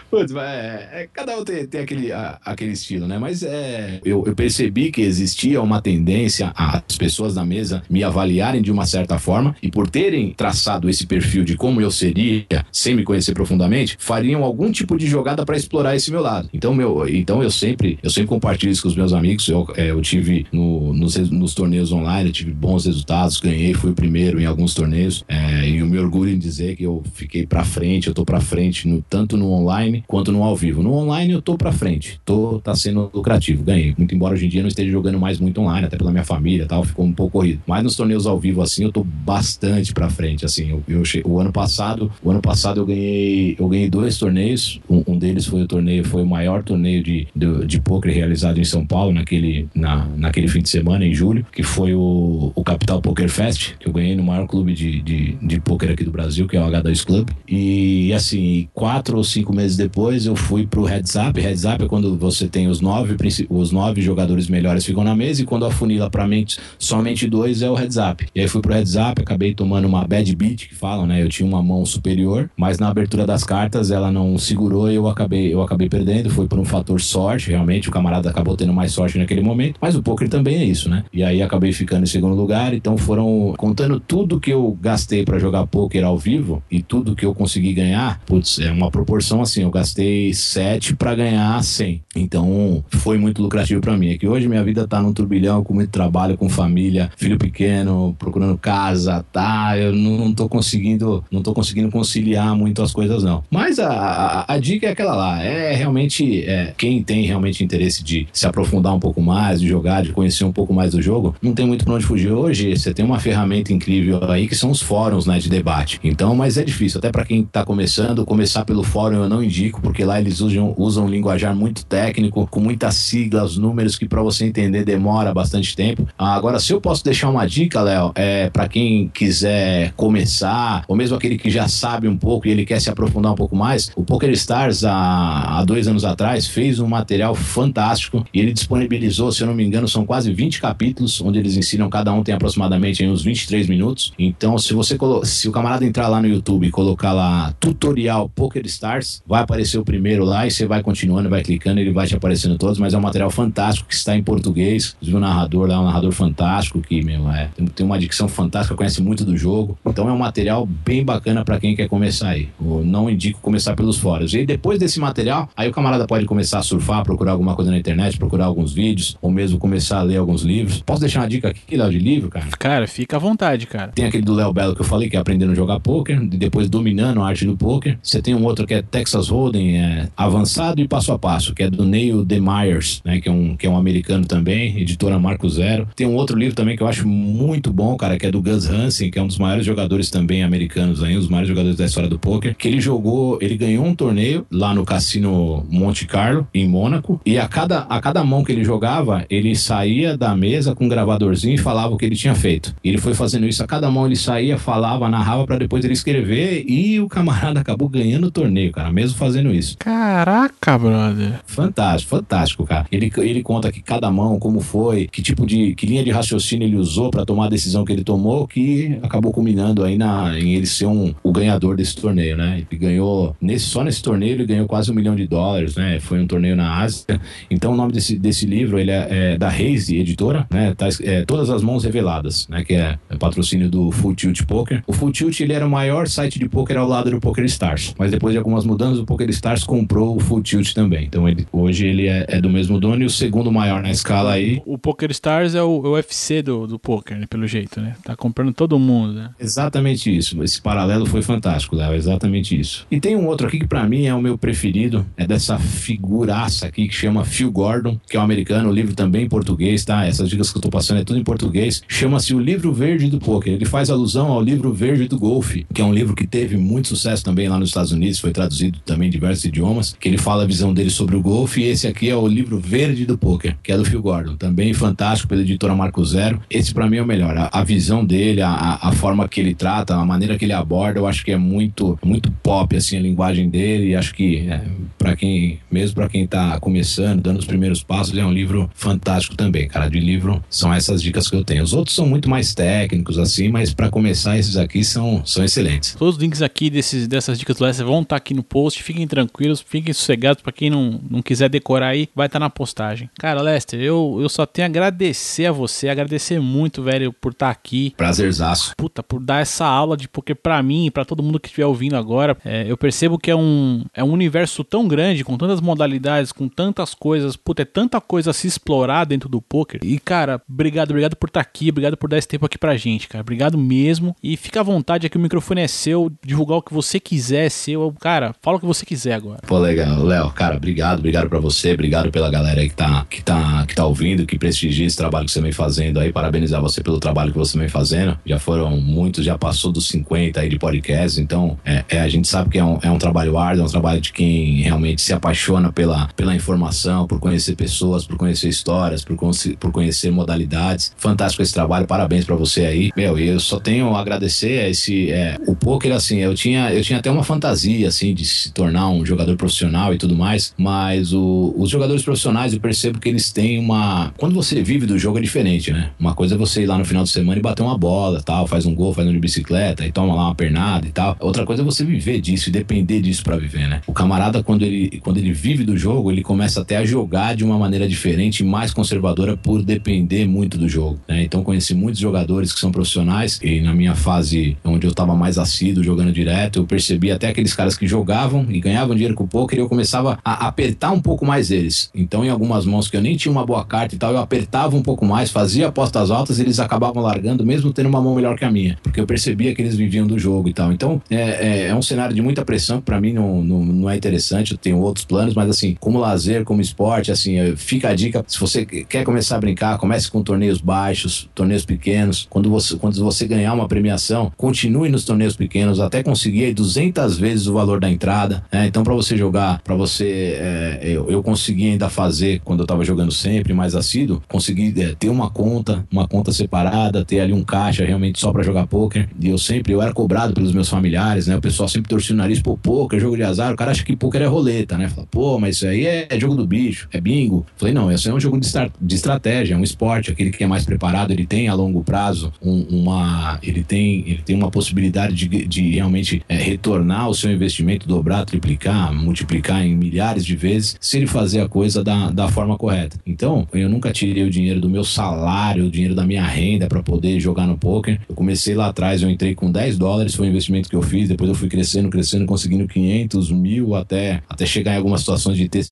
Putz, é, é, cada um tem, tem aquele, a, aquele estilo, né? Mas é, eu, eu, percebi que existia uma tendência as pessoas na mesa me avaliarem de uma certa forma e por terem traçado esse perfil de como eu seria, sem me conhecer profundamente, fariam algum tipo de jogada para explorar esse meu lado. Então, meu, então eu sempre eu sempre compartilho isso com os meus amigos. Eu, é, eu tive no, nos, nos torneios online, eu tive bons resultados, ganhei, fui o primeiro em alguns torneios é, e eu me orgulho em dizer que eu fiquei para frente, eu tô para frente no, tanto no online quanto no ao vivo. No online eu tô pra frente, tô, tá sendo lucrativo, ganhei. Muito embora hoje em dia não esteja jogando mais muito online, até pela minha família tal, ficou um pouco corrido. Mas nos torneios ao vivo assim, eu tô bastante pra frente, assim. Eu, eu o ano passado, o ano passado eu ganhei, eu ganhei dois torneios. Um, um deles foi o torneio, foi o maior torneio de, de, de poker realizado em São Paulo naquele, na, naquele fim de semana, em julho, que foi o, o Capital Poker Fest, que eu ganhei no maior clube de, de, de poker aqui do Brasil, que é o H2 Club. E assim, quatro ou cinco meads depois, eu fui pro Heads Up. Heads Up é quando você tem os nove, os nove jogadores melhores ficam na mesa e quando afunila pra mente, somente dois é o Heads Up. E aí fui pro Heads Up, acabei tomando uma bad beat, que falam, né? Eu tinha uma mão superior, mas na abertura das cartas ela não segurou e eu acabei, eu acabei perdendo. Foi por um fator sorte, realmente. O camarada acabou tendo mais sorte naquele momento. Mas o poker também é isso, né? E aí acabei ficando em segundo lugar. Então foram contando tudo que eu gastei para jogar poker ao vivo e tudo que eu consegui ganhar. Putz, é uma proporção assim, eu gastei 7 para ganhar 100. Então, foi muito lucrativo para mim. É que hoje minha vida tá num turbilhão, com muito trabalho, com família, filho pequeno, procurando casa, tá? Eu não, não tô conseguindo, não tô conseguindo conciliar muito as coisas, não. Mas a, a, a dica é aquela lá. É realmente, é, quem tem realmente interesse de se aprofundar um pouco mais, de jogar, de conhecer um pouco mais do jogo, não tem muito pra onde fugir. Hoje, você tem uma ferramenta incrível aí que são os fóruns, né, de debate. Então, mas é difícil, até para quem tá começando, começar pelo fórum eu não indico, porque lá eles usam, usam um linguajar muito técnico, com muitas siglas, números que para você entender demora bastante tempo. Agora, se eu posso deixar uma dica, Léo, é para quem quiser começar, ou mesmo aquele que já sabe um pouco e ele quer se aprofundar um pouco mais, o Poker Stars, há, há dois anos atrás, fez um material fantástico e ele disponibilizou, se eu não me engano, são quase 20 capítulos, onde eles ensinam, cada um tem aproximadamente uns 23 minutos. Então, se você se o camarada entrar lá no YouTube e colocar lá tutorial Poker Stars, vai aparecer o primeiro lá e você vai continuando, vai clicando, ele vai te aparecendo todos, mas é um material fantástico que está em português. Inclusive o narrador lá é um narrador fantástico que, meu, é, tem uma dicção fantástica, conhece muito do jogo. Então é um material bem bacana para quem quer começar aí. Eu não indico começar pelos fóruns. E depois desse material, aí o camarada pode começar a surfar, procurar alguma coisa na internet, procurar alguns vídeos, ou mesmo começar a ler alguns livros. Posso deixar uma dica aqui, Léo, de livro, cara? Cara, fica à vontade, cara. Tem aquele do Léo Belo que eu falei, que é aprendendo a jogar poker, e depois dominando a arte do poker. Você tem um outro que é Texas Hold'em, é avançado e passo a passo, que é do Neil DeMyers, né, que é um que é um americano também, editora Marco Zero. Tem um outro livro também que eu acho muito bom, cara, que é do Gus Hansen, que é um dos maiores jogadores também americanos aí, um dos maiores jogadores da história do poker, que ele jogou, ele ganhou um torneio lá no cassino Monte Carlo, em Mônaco, e a cada, a cada mão que ele jogava, ele saía da mesa com um gravadorzinho e falava o que ele tinha feito. E ele foi fazendo isso, a cada mão ele saía, falava, narrava para depois ele escrever e o camarada acabou ganhando o torneio, cara, mesmo fazendo isso. Caraca, brother. Fantástico, fantástico, cara. Ele, ele conta que cada mão, como foi, que tipo de, que linha de raciocínio ele usou para tomar a decisão que ele tomou, que acabou culminando aí na, em ele ser um, o ganhador desse torneio, né? Ele ganhou, nesse, só nesse torneio ele ganhou quase um milhão de dólares, né? Foi um torneio na Ásia. Então o nome desse, desse livro, ele é, é da Haze Editora, né? Tá, é, Todas as Mãos Reveladas, né? Que é, é patrocínio do Full Tilt Poker. O Full Tilt, ele era o maior site de poker ao lado do Poker Stars, mas depois de algumas mudanças, o Poker Stars comprou o Full Tilt também. Então ele, hoje ele é, é do mesmo dono e o segundo maior na escala aí. O Poker Stars é o, é o UFC do, do poker, né? Pelo jeito, né? Tá comprando todo mundo, né? Exatamente isso. Esse paralelo foi fantástico, Léo. Exatamente isso. E tem um outro aqui que para mim é o meu preferido, é dessa figuraça aqui que chama Phil Gordon, que é um americano, o livro também em português, tá? Essas dicas que eu tô passando é tudo em português. Chama-se O Livro Verde do Poker. Ele faz alusão ao livro Verde do Golfe, que é um livro que teve muito sucesso também lá nos Estados Unidos, foi traduzido também em diversos idiomas, que ele fala a visão dele sobre o golfe, e esse aqui é o livro Verde do Poker, que é do Phil Gordon, também fantástico pela editora Marco Zero. Esse para mim é o melhor. A, a visão dele, a, a, forma que ele trata, a maneira que ele aborda, eu acho que é muito, muito pop assim a linguagem dele, e acho que é, para quem, mesmo para quem tá começando, dando os primeiros passos, é um livro fantástico também, cara. De livro são essas dicas que eu tenho. Os outros são muito mais técnicos assim, mas para começar esses aqui são, são excelentes. Todos os links aqui desses, dessas dicas do Lester vão estar tá aqui no post. Fiquem tranquilos, fiquem sossegados. Para quem não, não quiser decorar aí, vai estar tá na postagem. Cara, Lester, eu, eu só tenho a agradecer a você, agradecer muito, velho, por estar tá aqui. Prazerzaço. Puta, por dar essa aula de poker para mim e pra todo mundo que estiver ouvindo agora. É, eu percebo que é um, é um universo tão grande, com tantas modalidades, com tantas coisas. Puta, é tanta coisa a se explorar dentro do poker. E, cara, obrigado, obrigado por estar aqui, obrigado por dar esse tempo aqui pra gente, cara. Obrigado mesmo. E fica à vontade aqui, o microfone é seu, divulgar o que você quiser, é seu. Cara, fala o que você quiser agora. Pô, legal. Léo, cara, obrigado, obrigado pra você, obrigado pela galera aí que tá, que tá, que tá ouvindo, que prestigia esse trabalho que você vem fazendo aí. Parabenizar você pelo trabalho que você vem fazendo. Já foram muitos, já passou dos 50 aí de podcast, então é, é a gente sabe que é um, é um trabalho árduo, é um trabalho de quem realmente se apaixona pela, pela informação, por conhecer pessoas, por conhecer histórias, por, por conhecer modalidades. Fantástico esse trabalho, parabéns para você aí. Meu, eu só tenho a agradecer a esse. É, o poker, assim, eu tinha, eu tinha até uma fantasia, assim, de se tornar um jogador profissional e tudo mais, mas o, os jogadores profissionais eu percebo que eles têm uma. Quando você vive do jogo é diferente, né? Uma coisa é você ir lá no final de semana e bater uma bola, tal, faz um gol, faz um de bicicleta e toma lá uma pernada e tal. Outra coisa é você viver disso e depender disso para viver, né? O camarada, quando ele, quando ele vive do jogo, ele começa até a jogar de uma maneira diferente mais conservadora por depender muito do jogo, né? Então conheci muitos jogadores que são profissionais e na minha fase onde eu tava mais assíduo jogando direto, eu percebi até aqueles caras que jogavam e ganhavam dinheiro com o poker e eu começava a apertar um pouco mais eles. Então em algumas mãos que eu nem tinha uma boa carta e tal, eu apertava um pouco mais, fazia apostas altas e eles acabavam largando mesmo tendo uma mão melhor que a minha, porque eu percebia que eles viviam do jogo e tal. Então é, é, é um cenário de muita pressão que para mim não, não, não, é interessante, eu tenho outros planos, mas assim, como lazer, como esporte, assim, fica a dica, se você quer começar a brincar, comece com torneios baixos, torneios pequenos, quando você, quando você ganhar uma premiação, continue nos torneios pequenos até conseguir 200 vezes o valor da entrada. Né? Então, para você jogar, para você. É, eu, eu consegui ainda fazer, quando eu tava jogando sempre, mais assíduo, consegui é, ter uma conta, uma conta separada, ter ali um caixa realmente só para jogar poker. E eu sempre, eu era cobrado pelos meus familiares, né? O pessoal sempre torcia o nariz, pô, poker, jogo de azar. O cara acha que poker é roleta, né? Fala, pô, mas isso aí é, é jogo do bicho, é bingo. Falei, não, isso aí é um jogo de, de estratégia, é um esporte. Aquele que é mais preparado, ele tem a longo prazo um, uma. Ele tem, ele tem uma possibilidade de, de realmente é, retornar o seu investimento, dobrar, triplicar, multiplicar em milhares de vezes, se ele fazer a coisa da, da forma correta. Então, eu nunca tirei o dinheiro do meu salário, o dinheiro da minha renda para poder jogar no poker. Eu comecei lá atrás, eu entrei com 10 dólares, foi um investimento que eu fiz, depois eu fui crescendo, crescendo, conseguindo 500, mil, até, até chegar em algumas situações de ter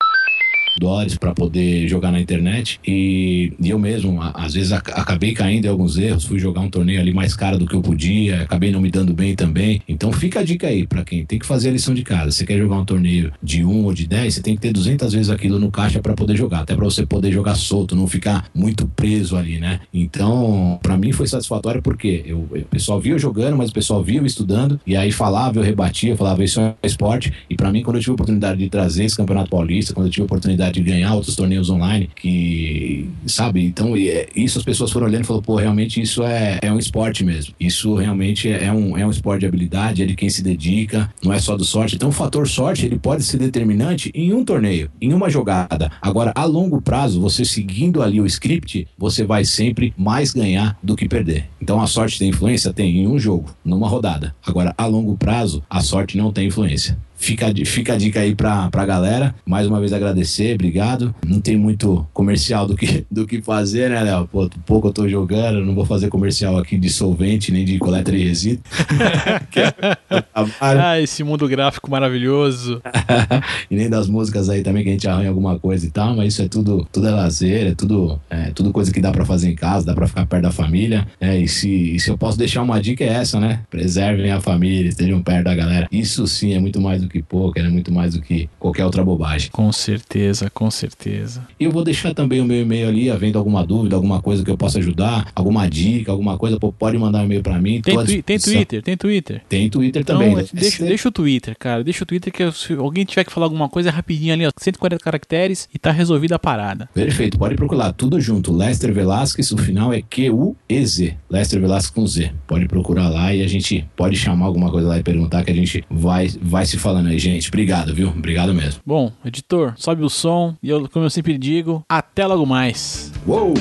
dólares para poder jogar na internet. E, e eu mesmo às vezes acabei caindo em alguns erros fui jogar um torneio ali mais caro do que eu podia acabei não me dando bem também. Então fica a dica aí para quem tem que fazer a lição de casa. Você quer jogar um torneio de 1 ou de 10 você tem que ter 200 vezes aquilo no caixa para poder jogar até para você poder jogar solto não ficar muito preso ali né? Então para mim foi satisfatório porque eu, o pessoal via eu jogando mas o pessoal via eu estudando e aí falava eu rebatia falava isso é esporte e para mim quando eu tive a oportunidade de trazer esse campeonato paulista quando eu tive a oportunidade de ganhar outros torneios online, que, sabe? Então, é, isso as pessoas foram olhando e falaram, pô, realmente isso é, é um esporte mesmo. Isso realmente é um, é um esporte de habilidade, é de quem se dedica, não é só do sorte. Então, o fator sorte, ele pode ser determinante em um torneio, em uma jogada. Agora, a longo prazo, você seguindo ali o script, você vai sempre mais ganhar do que perder. Então, a sorte tem influência? Tem, em um jogo, numa rodada. Agora, a longo prazo, a sorte não tem influência. Fica, fica a dica aí pra, pra galera. Mais uma vez agradecer, obrigado. Não tem muito comercial do que, do que fazer, né, Léo? Pô, pouco eu tô jogando, não vou fazer comercial aqui de solvente, nem de coleta de resíduo. [laughs] é ah, esse mundo gráfico maravilhoso. [laughs] e nem das músicas aí também que a gente arranha alguma coisa e tal, mas isso é tudo, tudo é lazer, é tudo, é, tudo coisa que dá para fazer em casa, dá para ficar perto da família. É, e, se, e se eu posso deixar uma dica é essa, né? Preservem a família, estejam perto da galera. Isso sim é muito mais do que poker, é muito mais do que qualquer outra bobagem. Com certeza, com certeza. E eu vou deixar também o meu e-mail ali, havendo alguma dúvida, alguma coisa que eu possa ajudar, alguma dica, alguma coisa, pode mandar um e-mail para mim. Tem, twi tem Twitter, tem Twitter. Tem Twitter então, também. Né? Deixa, é deixa o Twitter, cara. Deixa o Twitter que se alguém tiver que falar alguma coisa é rapidinho ali, ó, 140 caracteres e tá resolvida a parada. Perfeito, pode procurar tudo junto. Lester Velasquez, o final é Q-U-E-Z. Lester Velasquez com Z. Pode procurar lá e a gente pode chamar alguma coisa lá e perguntar que a gente vai, vai se falando aí, gente. Obrigado, viu? Obrigado mesmo. Bom, editor, sobe o som e eu, como eu sempre digo, até logo mais. Uou!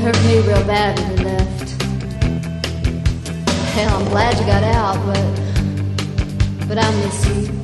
it hurt me real bad when you left. Hell, I'm glad you got out, but but I miss you.